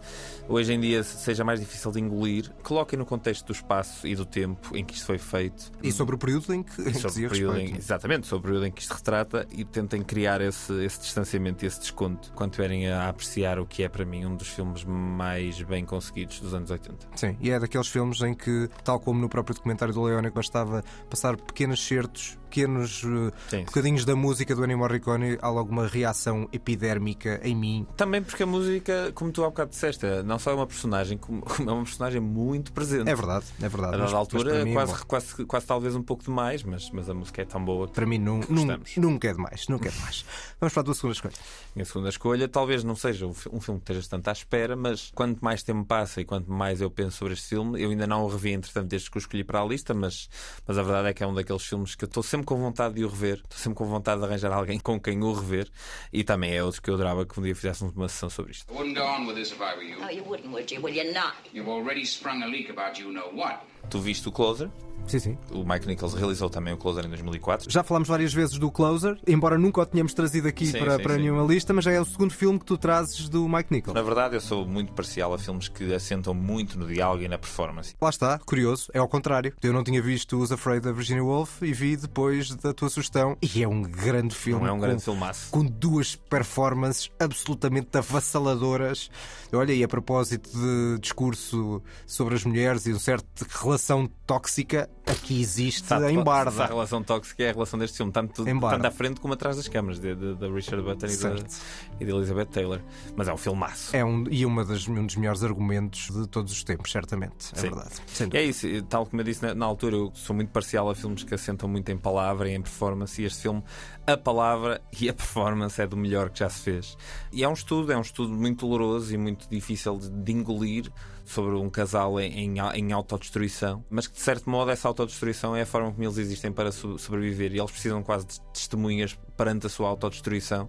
hoje em dia seja mais difícil de engolir, coloquem no contexto do espaço e do tempo em que isto foi feito. E sobre o período em que, que sobre o período em, exatamente, sobre o período em que isto retrata e tentem criar esse, esse distanciamento e esse desconto quando estiverem a apreciar o que é para mim um dos filmes mais bem conseguidos dos anos 80. Sim, e é daqueles filmes em que, tal como no próprio documentário do Leone, bastava passar pequenos certos, pequenos eh, Sim. bocadinhos da música do Ennio Morricone, há logo uma reação epidérmica em mim. Também porque a música, como tu há bocado disseste, não só é uma personagem, como [laughs] é uma personagem muito presente. É verdade, é verdade. A dada altura, mim, quase, quase, quase talvez um pouco demais, mas, mas a música é tão boa que Para mim, nun- gostamos. nunca é demais. Nunca é demais. [laughs] Vamos para a tua segunda escolha. Minha segunda escolha talvez não seja um fi- filme que esteja tanto à espera, mas quanto mais tempo passa e quanto mais eu penso sobre este filme, eu ainda não o revi, entretanto, desde que o escolhi para a lista, mas, mas a verdade é que é um daqueles filmes que eu estou sempre com vontade de o rever, estou sempre com vontade de arranjar alguém com quem o rever, e também é outro que eu adorava que um dia fizéssemos uma sessão sobre isto. I wouldn't go on with this if I were you. Oh, you wouldn't, would you? Will you not? You've already sprung a leak about you know what. Tu viste o Closer? Sim, sim. O Mike Nichols realizou também o Closer em 2004. Já falámos várias vezes do Closer, embora nunca o tenhamos trazido aqui Sim, para, sim, para sim. nenhuma lista, mas já é o segundo filme que tu trazes do Mike Nichols. Na verdade, eu sou muito parcial a filmes que assentam muito no diálogo e na performance. Lá está, curioso, é ao contrário. Eu não tinha visto Os Afraid da Virginia Woolf e vi depois da tua sugestão. E é um grande filme. Não é um com- grande filmaço. Com duas performances absolutamente avassaladoras. Olha, e a propósito de discurso sobre as mulheres e uma certa relação tóxica, aqui existe Sabe, em se A Barda. relação tóxica é a relação deste filme, tanto, Barda. tanto à frente como atrás das câmaras, de, de, de Richard Button e e de Elizabeth Taylor. Mas é um filmaço. É um, e uma das, um dos melhores argumentos de todos os tempos, certamente. É Sim. verdade. É isso, tal como eu disse na, na altura, eu sou muito parcial a filmes que assentam muito em palavra e em performance, e este filme, a palavra [laughs] e a performance é do melhor que já se fez. E é um estudo, é um estudo muito doloroso e muito difícil de, de engolir sobre um casal em, em, em autodestruição, mas que de certo modo essa autodestruição é a forma como eles existem para so- sobreviver. E eles precisam quase de testemunhas perante a sua autodestruição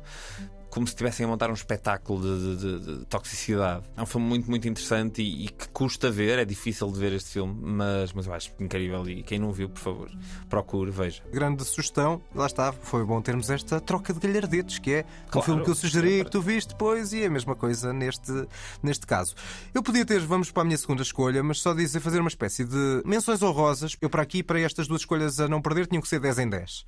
como se estivessem a montar um espetáculo de, de- de- de toxicidade. É um filme muito, muito interessante e, e que custa ver, é difícil de ver este filme, mas, mas eu acho incrível. E quem não viu, por favor, procure, veja. Grande sugestão, lá está, foi bom termos esta troca de galhardetes, que é um Claro, filme que eu sugeri, sempre. que tu viste depois, e é a mesma coisa neste, neste caso. Eu podia ter, vamos para a minha segunda escolha, mas só dizer, fazer uma espécie de menções honrosas. Eu para aqui, para estas duas escolhas a não perder, tinham que ser 10 em 10.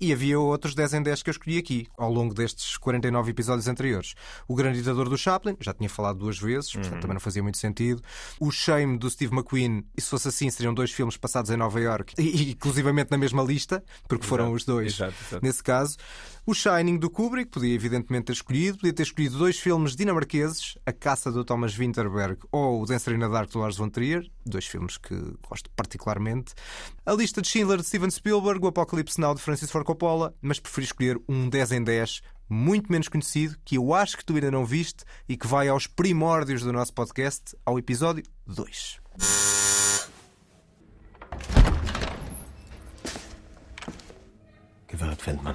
E havia outros 10 em 10 que eu escolhi aqui, ao longo destes 49 episódios anteriores. O Grande Ditador do Chaplin, já tinha falado duas vezes, portanto também não fazia muito sentido. O Shame do Steve McQueen, e se fosse assim, seriam dois filmes passados em Nova York, e, e inclusivamente na mesma lista, porque foram Exato, os dois exato, exato. nesse caso. O Shining do Kubrick, podia evidentemente ter escolhido, podia ter escolhido dois filmes dinamarqueses, A Caça do Thomas Winterberg ou O Dancer in the Dark do Lars von Trier, dois filmes que gosto particularmente. A lista de Schindler de Steven Spielberg, O Apocalipse Now de Francis Ford Coppola, mas preferi escolher um 10 em 10 muito menos conhecido, que eu acho que tu ainda não viste e que vai aos primórdios do nosso podcast, ao episódio 2. Gewalt, Feldman.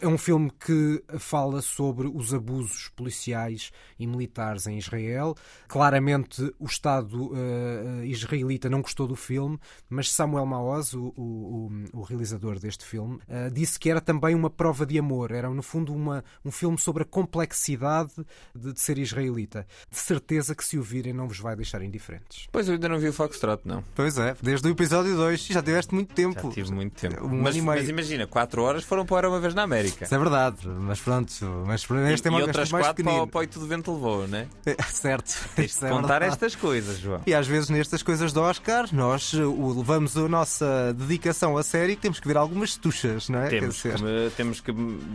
É um filme que fala sobre os abusos policiais e militares em Israel. Claramente, o Estado uh, israelita não gostou do filme, mas Samuel Maoz, o, o, o realizador deste filme, uh, disse que era também uma prova de amor. Era, no fundo, uma, um filme sobre a complexidade de, de, ser israelita. De certeza que, se o virem, não vos vai deixar indiferentes. Pois eu ainda não vi o Foxtrot, não. Pois é, desde o episódio 2 já tiveste muito tempo. Já tive muito tempo. Um mas, mas, imagina, 4 horas foram para uma vez na América. Isso é verdade, mas pronto. Mas este e, é uma e outras mais quatro para, para o Oito do Vento levou, né? É, certo. Tens de é contar verdade. estas coisas, João. E às vezes nestas coisas do Oscar, nós uh, levamos a nossa dedicação a sério e temos que ver algumas tuchas, não é? Temos, que, temos que.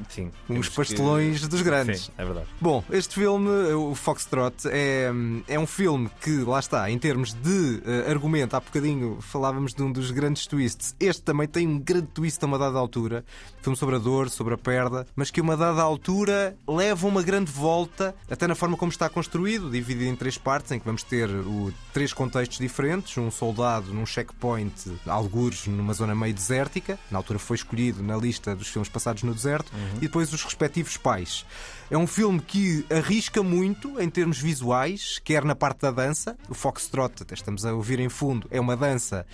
Sim. Uns pastelões que... dos grandes. Sim, é verdade. Bom, este filme, o Foxtrot, é, é um filme que, lá está, em termos de uh, argumento, há bocadinho falávamos de um dos grandes twists. Este também tem um grande twist a uma dada altura. Filme sobre a dor, sobre a perda, mas que a uma dada altura leva uma grande volta, até na forma como está construído, dividido em três partes, em que vamos ter o, três contextos diferentes: um soldado num checkpoint, algures numa zona meio desértica, na altura foi escolhido na lista dos filmes passados no deserto, uhum. e depois os respectivos pais. É um filme que arrisca muito em termos visuais, quer na parte da dança. O Foxtrot, até estamos a ouvir em fundo, é uma dança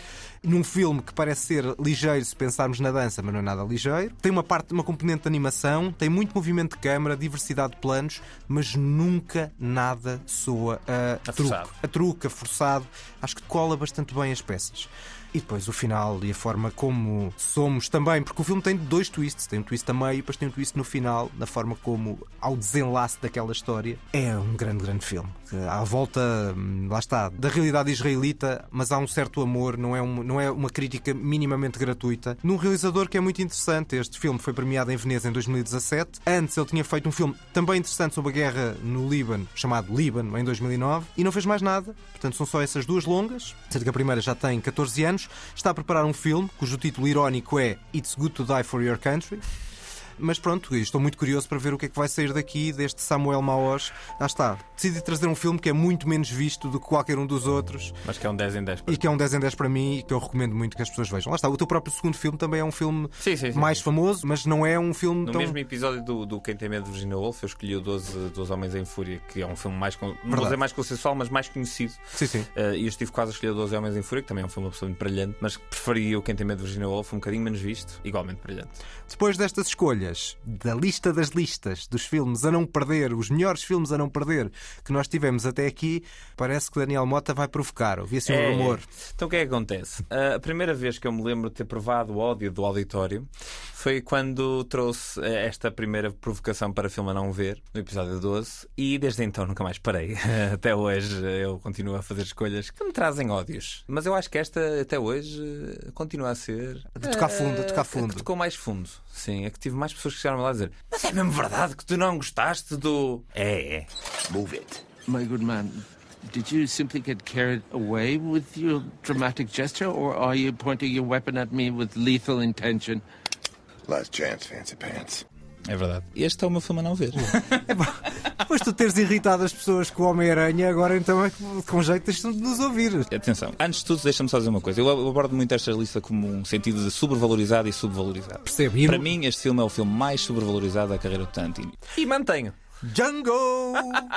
num filme que parece ser ligeiro se pensarmos na dança, mas não é nada ligeiro. Tem uma parte, uma componente de animação, tem muito movimento de câmara, diversidade de planos, mas nunca nada soa a, a truque, a truque, a forçado. Acho que cola bastante bem as peças. E depois o final e a forma como somos também, porque o filme tem dois twists: tem um twist a meio e depois tem um twist no final, na forma como, ao desenlace daquela história. É um grande, grande filme. À volta, hum, lá está, da realidade israelita, mas há um certo amor, não é, um, não é uma crítica minimamente gratuita. Num realizador que é muito interessante. Este filme foi premiado em Veneza em 2017. Antes ele tinha feito um filme também interessante sobre a guerra no Líbano, chamado Líbano, em 2009, e não fez mais nada. Portanto, são só essas duas longas. Sendo que a primeira já tem 14 anos anos, está a preparar um filme cujo título irónico é It's Good to Die for Your Country. Mas pronto, estou muito curioso para ver o que é que vai sair daqui deste Samuel Maoz. Lá está. Decidi trazer um filme que é muito menos visto do que qualquer um dos outros. Mas que é um 10 em 10 para E que é um 10 em 10 para mim e que eu recomendo muito que as pessoas vejam. Lá está. O teu próprio segundo filme também é um filme sim, sim, sim, mais famoso, mas não é um filme no tão... mesmo episódio do, do Quem Tem Medo de Virginia Woolf, eu escolhi o 12, 12 Homens em Fúria, que é um filme mais, não vou dizer mais consensual, mas mais conhecido. Sim, sim. Uh, e eu estive quase a escolher 12 Homens em Fúria, que também é um filme absolutamente brilhante, mas preferi o Quem Tem Medo de Virginia Woolf, um bocadinho menos visto, igualmente brilhante. Depois destas escolhas, da lista das listas dos filmes a não perder, os melhores filmes a não perder que nós tivemos até aqui, parece que Daniel Mota vai provocar. Ouvi assim um é. rumor. Então o que é que acontece? A primeira vez que eu me lembro de ter provado o ódio do auditório foi quando trouxe eh, esta primeira provocação para filme a não ver, no episódio 12, e desde então nunca mais parei. [laughs] Até hoje eu continuo a fazer escolhas que me trazem ódios. Mas eu acho que esta, até hoje, continua a ser. De tocar fundo, de tocar fundo. É que tocou mais fundo, sim. É que tive mais pessoas que chegaram lá a dizer: Mas é mesmo verdade que tu não gostaste do. É, é. Move it. My good man, did you simply get carried away with your dramatic gesture, or are you pointing your weapon at me with lethal intention? Last chance, fancy pants. É verdade. Este é o meu filme a não ver. [laughs] É Depois tu teres irritado as pessoas com o Homem-Aranha, agora então é com jeito deixam de nos ouvir. Atenção, antes de tudo, deixa-me só dizer uma coisa. Eu abordo muito esta lista como um sentido de sobrevalorizado e subvalorizado. Percebo. Para mim, este filme é o filme mais sobrevalorizado da carreira do Tarantino. E mantenho. Django!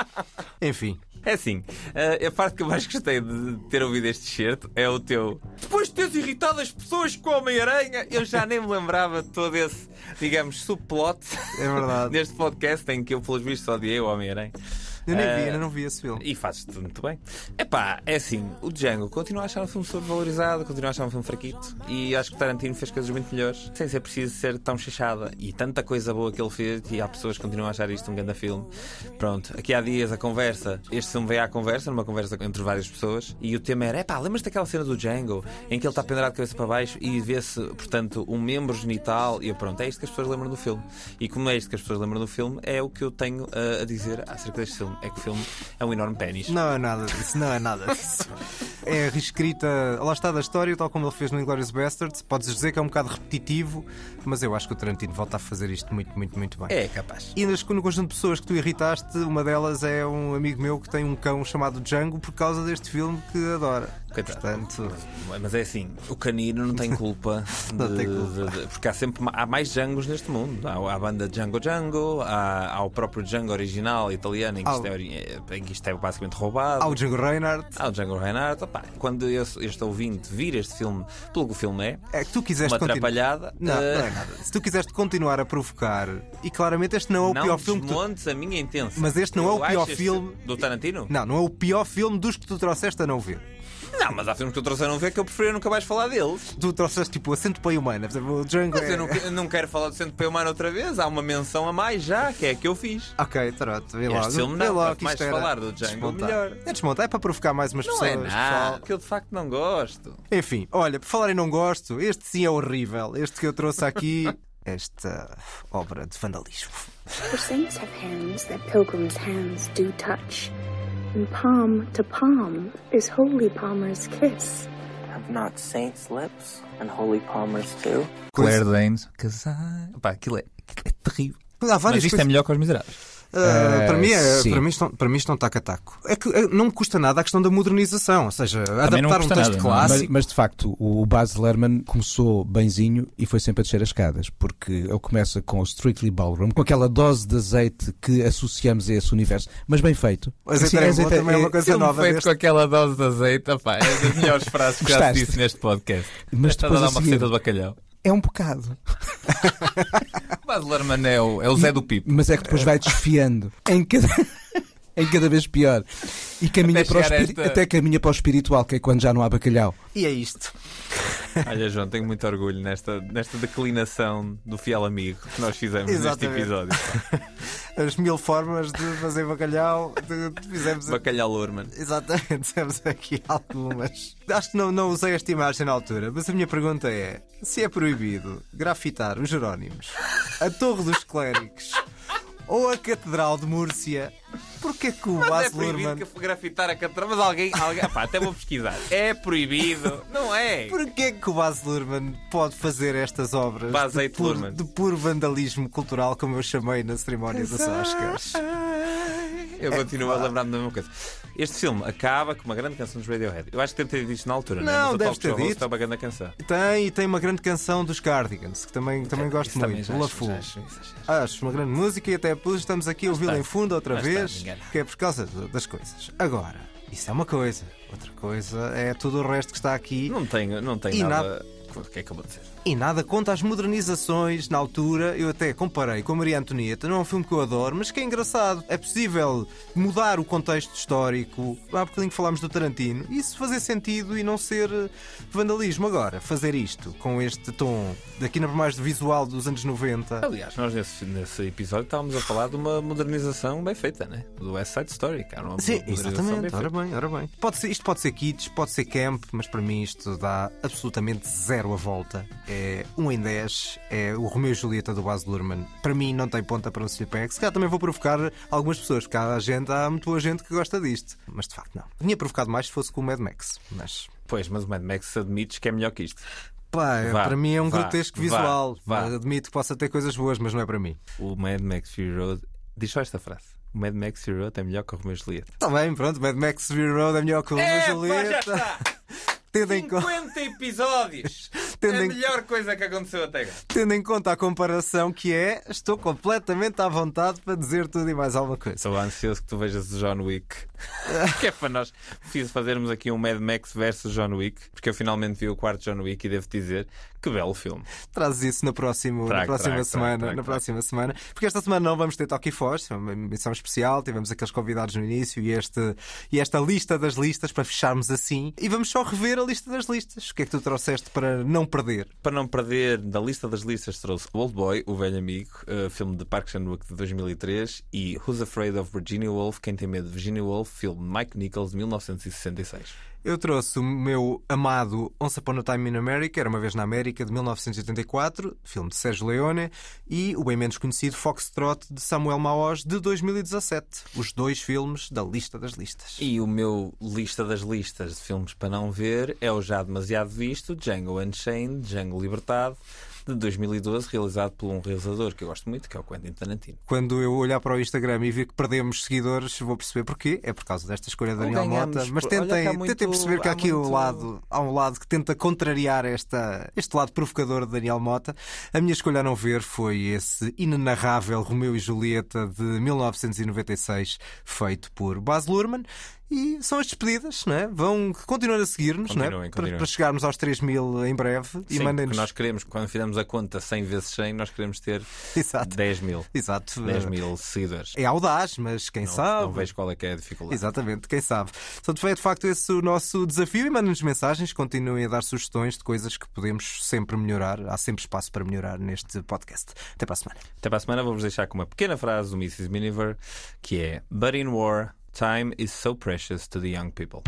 [laughs] Enfim. É assim, eh, a parte que eu mais gostei de ter ouvido este certo é o teu. Depois de teres irritado as pessoas com o Homem-Aranha, eu já nem me lembrava de todo esse, digamos, subplot é verdade. [laughs] neste podcast em que eu, pelos vistos, odiei o Homem-Aranha. Eu nem vi, ainda não vi esse filme. E fazes tudo muito bem. É pá, é assim, o Django continua a achar um filme sobrevalorizado, continua a achar um filme fraquito. E acho que o Tarantino fez coisas muito melhores, sem ser preciso ser tão chachada. E tanta coisa boa que ele fez, e há pessoas que continuam a achar isto um grande filme. Pronto, aqui há dias a conversa, este filme veio à conversa, numa conversa entre várias pessoas, e o tema era: é pá, lembras daquela cena do Django em que ele está pendurado de cabeça para baixo e vê-se, portanto, um membro genital. E eu, pronto, é isto que as pessoas lembram do filme. E como é isto que as pessoas lembram do filme, é o que eu tenho a, a dizer acerca deste filme. É que o filme é um enorme pênis. Não é nada disso, não é nada disso. É reescrita, lá está da história, tal como ele fez no Inglourious Basterds. Podes dizer que é um bocado repetitivo, mas eu acho que o Tarantino volta a fazer isto muito, muito, muito bem. É capaz. E nas, no conjunto de pessoas que tu irritaste, uma delas é um amigo meu que tem um cão chamado Django por causa deste filme que adora. Coitado. Portanto, Mas é assim, o canino não tem culpa. [laughs] Não de- tem culpa. de- de- porque há sempre há mais Djangos neste mundo. Há, há a banda Django Django, há, há o próprio Django original italiano em que, isto é, é- em que isto é basicamente roubado. há o Django Reinhardt. Há o Django Reinhardt. Opá, quando este, este ouvinte vir este filme pelo que o filme é, É que tu quiseste uma continu- atrapalhada. Não, eh, não é nada. Se tu quiseste continuar a provocar, e claramente este não é o não pior filme que tu... a minha intenção. Mas este não é o Eu pior filme- Do Tarantino? Não, não é o pior filme dos que tu trouxeste a não ver. Não, mas há filmes que eu trouxe a não ver que eu preferia nunca mais falar deles. Tu trouxeste tipo a centopeia humana. Por exemplo, o Django Mas é... eu não, eu não quero falar do Centro Pé Humano outra vez. Há uma menção a mais já, que é a que eu fiz. Ok, pronto, vê Este logo. filme vê não, logo mais isto era falar do Django, melhor. É desmontar, é para provocar mais umas Não pessoas. é nada, pessoal. que eu de facto não gosto. Enfim, olha, por falar em não gosto, este sim é horrível. Este que eu trouxe aqui, [laughs] esta obra de vandalismo. For saints have hands that pilgrims' hands do touch, and palm to palm is holy palmer's kiss. Have not saints' lips and holy palmers too? Claire Danes, casar. Pá, aquilo é, aquilo é terrível. Há várias Mas isto é melhor que os miseráveis. Ah, Eh, para, mim é, para, mim estão, para mim estão taco a taco. É que eh, não me custa nada a questão da modernização, ou seja, Também adaptar um texto nada, é? Mas, clássico. mas, de facto, o Baz Luhrmann começou benzinho e foi sempre a descer as escadas, porque ele começa com o Strictly Ballroom, com aquela dose de azeite que associamos a esse universo, mas bem feito. Azeite Assim, bom também é uma coisa nova feito deste. com aquela dose de azeite, opá, é das melhores frases que já disse neste podcast. Mas Estás a dar a uma seguir- receita de bacalhau. É um bocado. [laughs] Baz Luhrmann é o, é o Zé do Pipo. Mas é que depois vai desfiando em cada, [laughs] em cada vez pior. E caminha Até para o espiri- esta- até caminha para o espiritual, que é quando já não há bacalhau. E é isto. Olha, João, tenho muito orgulho nesta, nesta declinação do fiel amigo que nós fizemos neste Exatamente. episódio. [laughs] As mil formas de fazer bacalhau, de, de- fizemos Bacalhau Lurman. Exatamente, [laughs] temos aqui algumas. Acho que não, não usei esta imagem na altura, mas a minha pergunta é: se é proibido grafitar os Jerónimos, a Torre dos Clérigos ou a Catedral de Múrcia, porquê que o Mas é Baz proibido Luhrmann. que grafitar a catedral. Mas alguém, alguém pá, até vou pesquisar. É proibido, não é? Porquê que o Baz Luhrmann pode fazer estas obras Baz de, puro, de puro vandalismo cultural, como eu chamei na cerimónia dos Oscars? Eu continuo a lembrar-me da mesma coisa. Este filme acaba com uma grande canção dos Radiohead. Eu acho que deve ter dito isto na altura, Não, é? Mas o deve ter dito. É uma grande canção. Tem, e tem uma grande canção dos Cardigans, que também, também gosto isso também muito, já acho- La já Fool. acho- Acho uma grande música e até depois estamos aqui a ouvi-la em fundo outra está vez, que é por causa das coisas. Agora, isso é uma coisa. Outra coisa é tudo o resto que está aqui. Não tem, não E nada. O que é que eu vou dizer? E nada contra as modernizações na altura. Eu até comparei com a Maria Antonieta. Não é um filme que eu adoro, mas que é engraçado. É possível mudar o contexto histórico. Há bocadinho que falámos do Tarantino. Isso fazer sentido e não ser eh, vandalismo. Agora, fazer isto com este tom, daqui na mais visual dos anos 90. Aliás, nós nesse, nesse episódio estávamos a falar de uma modernização bem feita, né? Do West Side Story, cara. Uma Sim, modernização exatamente. bem Ora bem, ora bem. Pode ser, isto pode ser kits, pode ser camp, mas para mim isto dá absolutamente zero a volta. É 1 em 10, é o Romeu e Julieta do Baz Luhrmann. Para mim não tem ponta para um se lhe pegue. Se calhar também vou provocar algumas pessoas, porque há, gente, há muito boa gente que gosta disto. Mas de facto não. Tinha provocado mais se fosse com o Mad Max. Mas Pois, mas o Mad Max admites que é melhor que isto. pá, é- Vá, para mim é um vá, grotesco visual. vá. Admito que possa ter coisas boas, mas não é para mim. O Mad Max Fury Road. Diz só esta frase. O Mad Max Fury Road é melhor que o Romeo e Julieta. Está bem, pronto, Mad Max Fury Road é melhor que o Romeu e Julieta. [laughs] Tendo em, co- 50 episódios! [laughs] Tendo a em- melhor coisa que aconteceu até agora. Tendo em conta a comparação que é, estou completamente à vontade para dizer tudo e mais alguma coisa. Estou ansioso que tu vejas o John Wick. [laughs] que é para nós preciso fazermos aqui um Mad Max versus John Wick, porque eu finalmente vi o quarto John Wick e devo dizer que belo filme. Trazes isso no próximo, na próxima trago, semana. trago, na próxima semana. Porque esta semana não vamos ter Toque Foz, é uma missão especial. Tivemos aqueles convidados no início e, este, e esta lista das listas para fecharmos assim. E vamos só rever a lista das listas. O que é que tu trouxeste para não perder. Para não perder, da lista das listas trouxe Old Boy, O Velho Amigo, uh, filme de Park Chan-wook de 2003 e Who's Afraid of Virginia Woolf, Quem Tem Medo de Virginia Woolf, filme de Mike Nichols de 1966. Eu trouxe o meu amado Once Upon a Time in America, Era uma vez na América, de 1984, filme de Sérgio Leone, e o bem menos conhecido Foxtrot, de Samuel Maoz, de 2017. Os dois filmes da lista das listas. E o meu lista das listas de filmes para não ver é o já demasiado visto Django Unchained, Django Libertado, de 2012, realizado por um realizador que eu gosto muito, que é o Quentin Tarantino. Quando eu olhar para o Instagram e ver que perdemos seguidores, vou perceber porquê. É por causa desta escolha de Daniel Mota. Mas tentem, muito, tentem perceber que há aqui muito... um lado, há um lado que tenta contrariar esta, este lado provocador de Daniel Mota. A minha escolha a não ver foi esse inenarrável Romeu e Julieta de 1996, feito por Baz Luhrmann. E são as despedidas, não é? Vão continuar a seguir-nos, não é? Para, para, chegarmos aos 3 mil em breve Sim, e mandem-nos. nós queremos, quando fizermos a conta 100 vezes 100, nós queremos ter [laughs] Exato. 10 mil. Exato. 10 mil seguidores. É audaz, mas quem não, sabe. Não vejo qual é que é a dificuldade. Exatamente, quem sabe. Portanto, é de facto esse o nosso desafio e mandem-nos mensagens, continuem a dar sugestões de coisas que podemos sempre melhorar. Há sempre espaço para melhorar neste podcast. Até para a semana. Até para a semana, vou-vos deixar com uma pequena frase do Mrs. Miniver que é But in war. Time is so precious to the young people.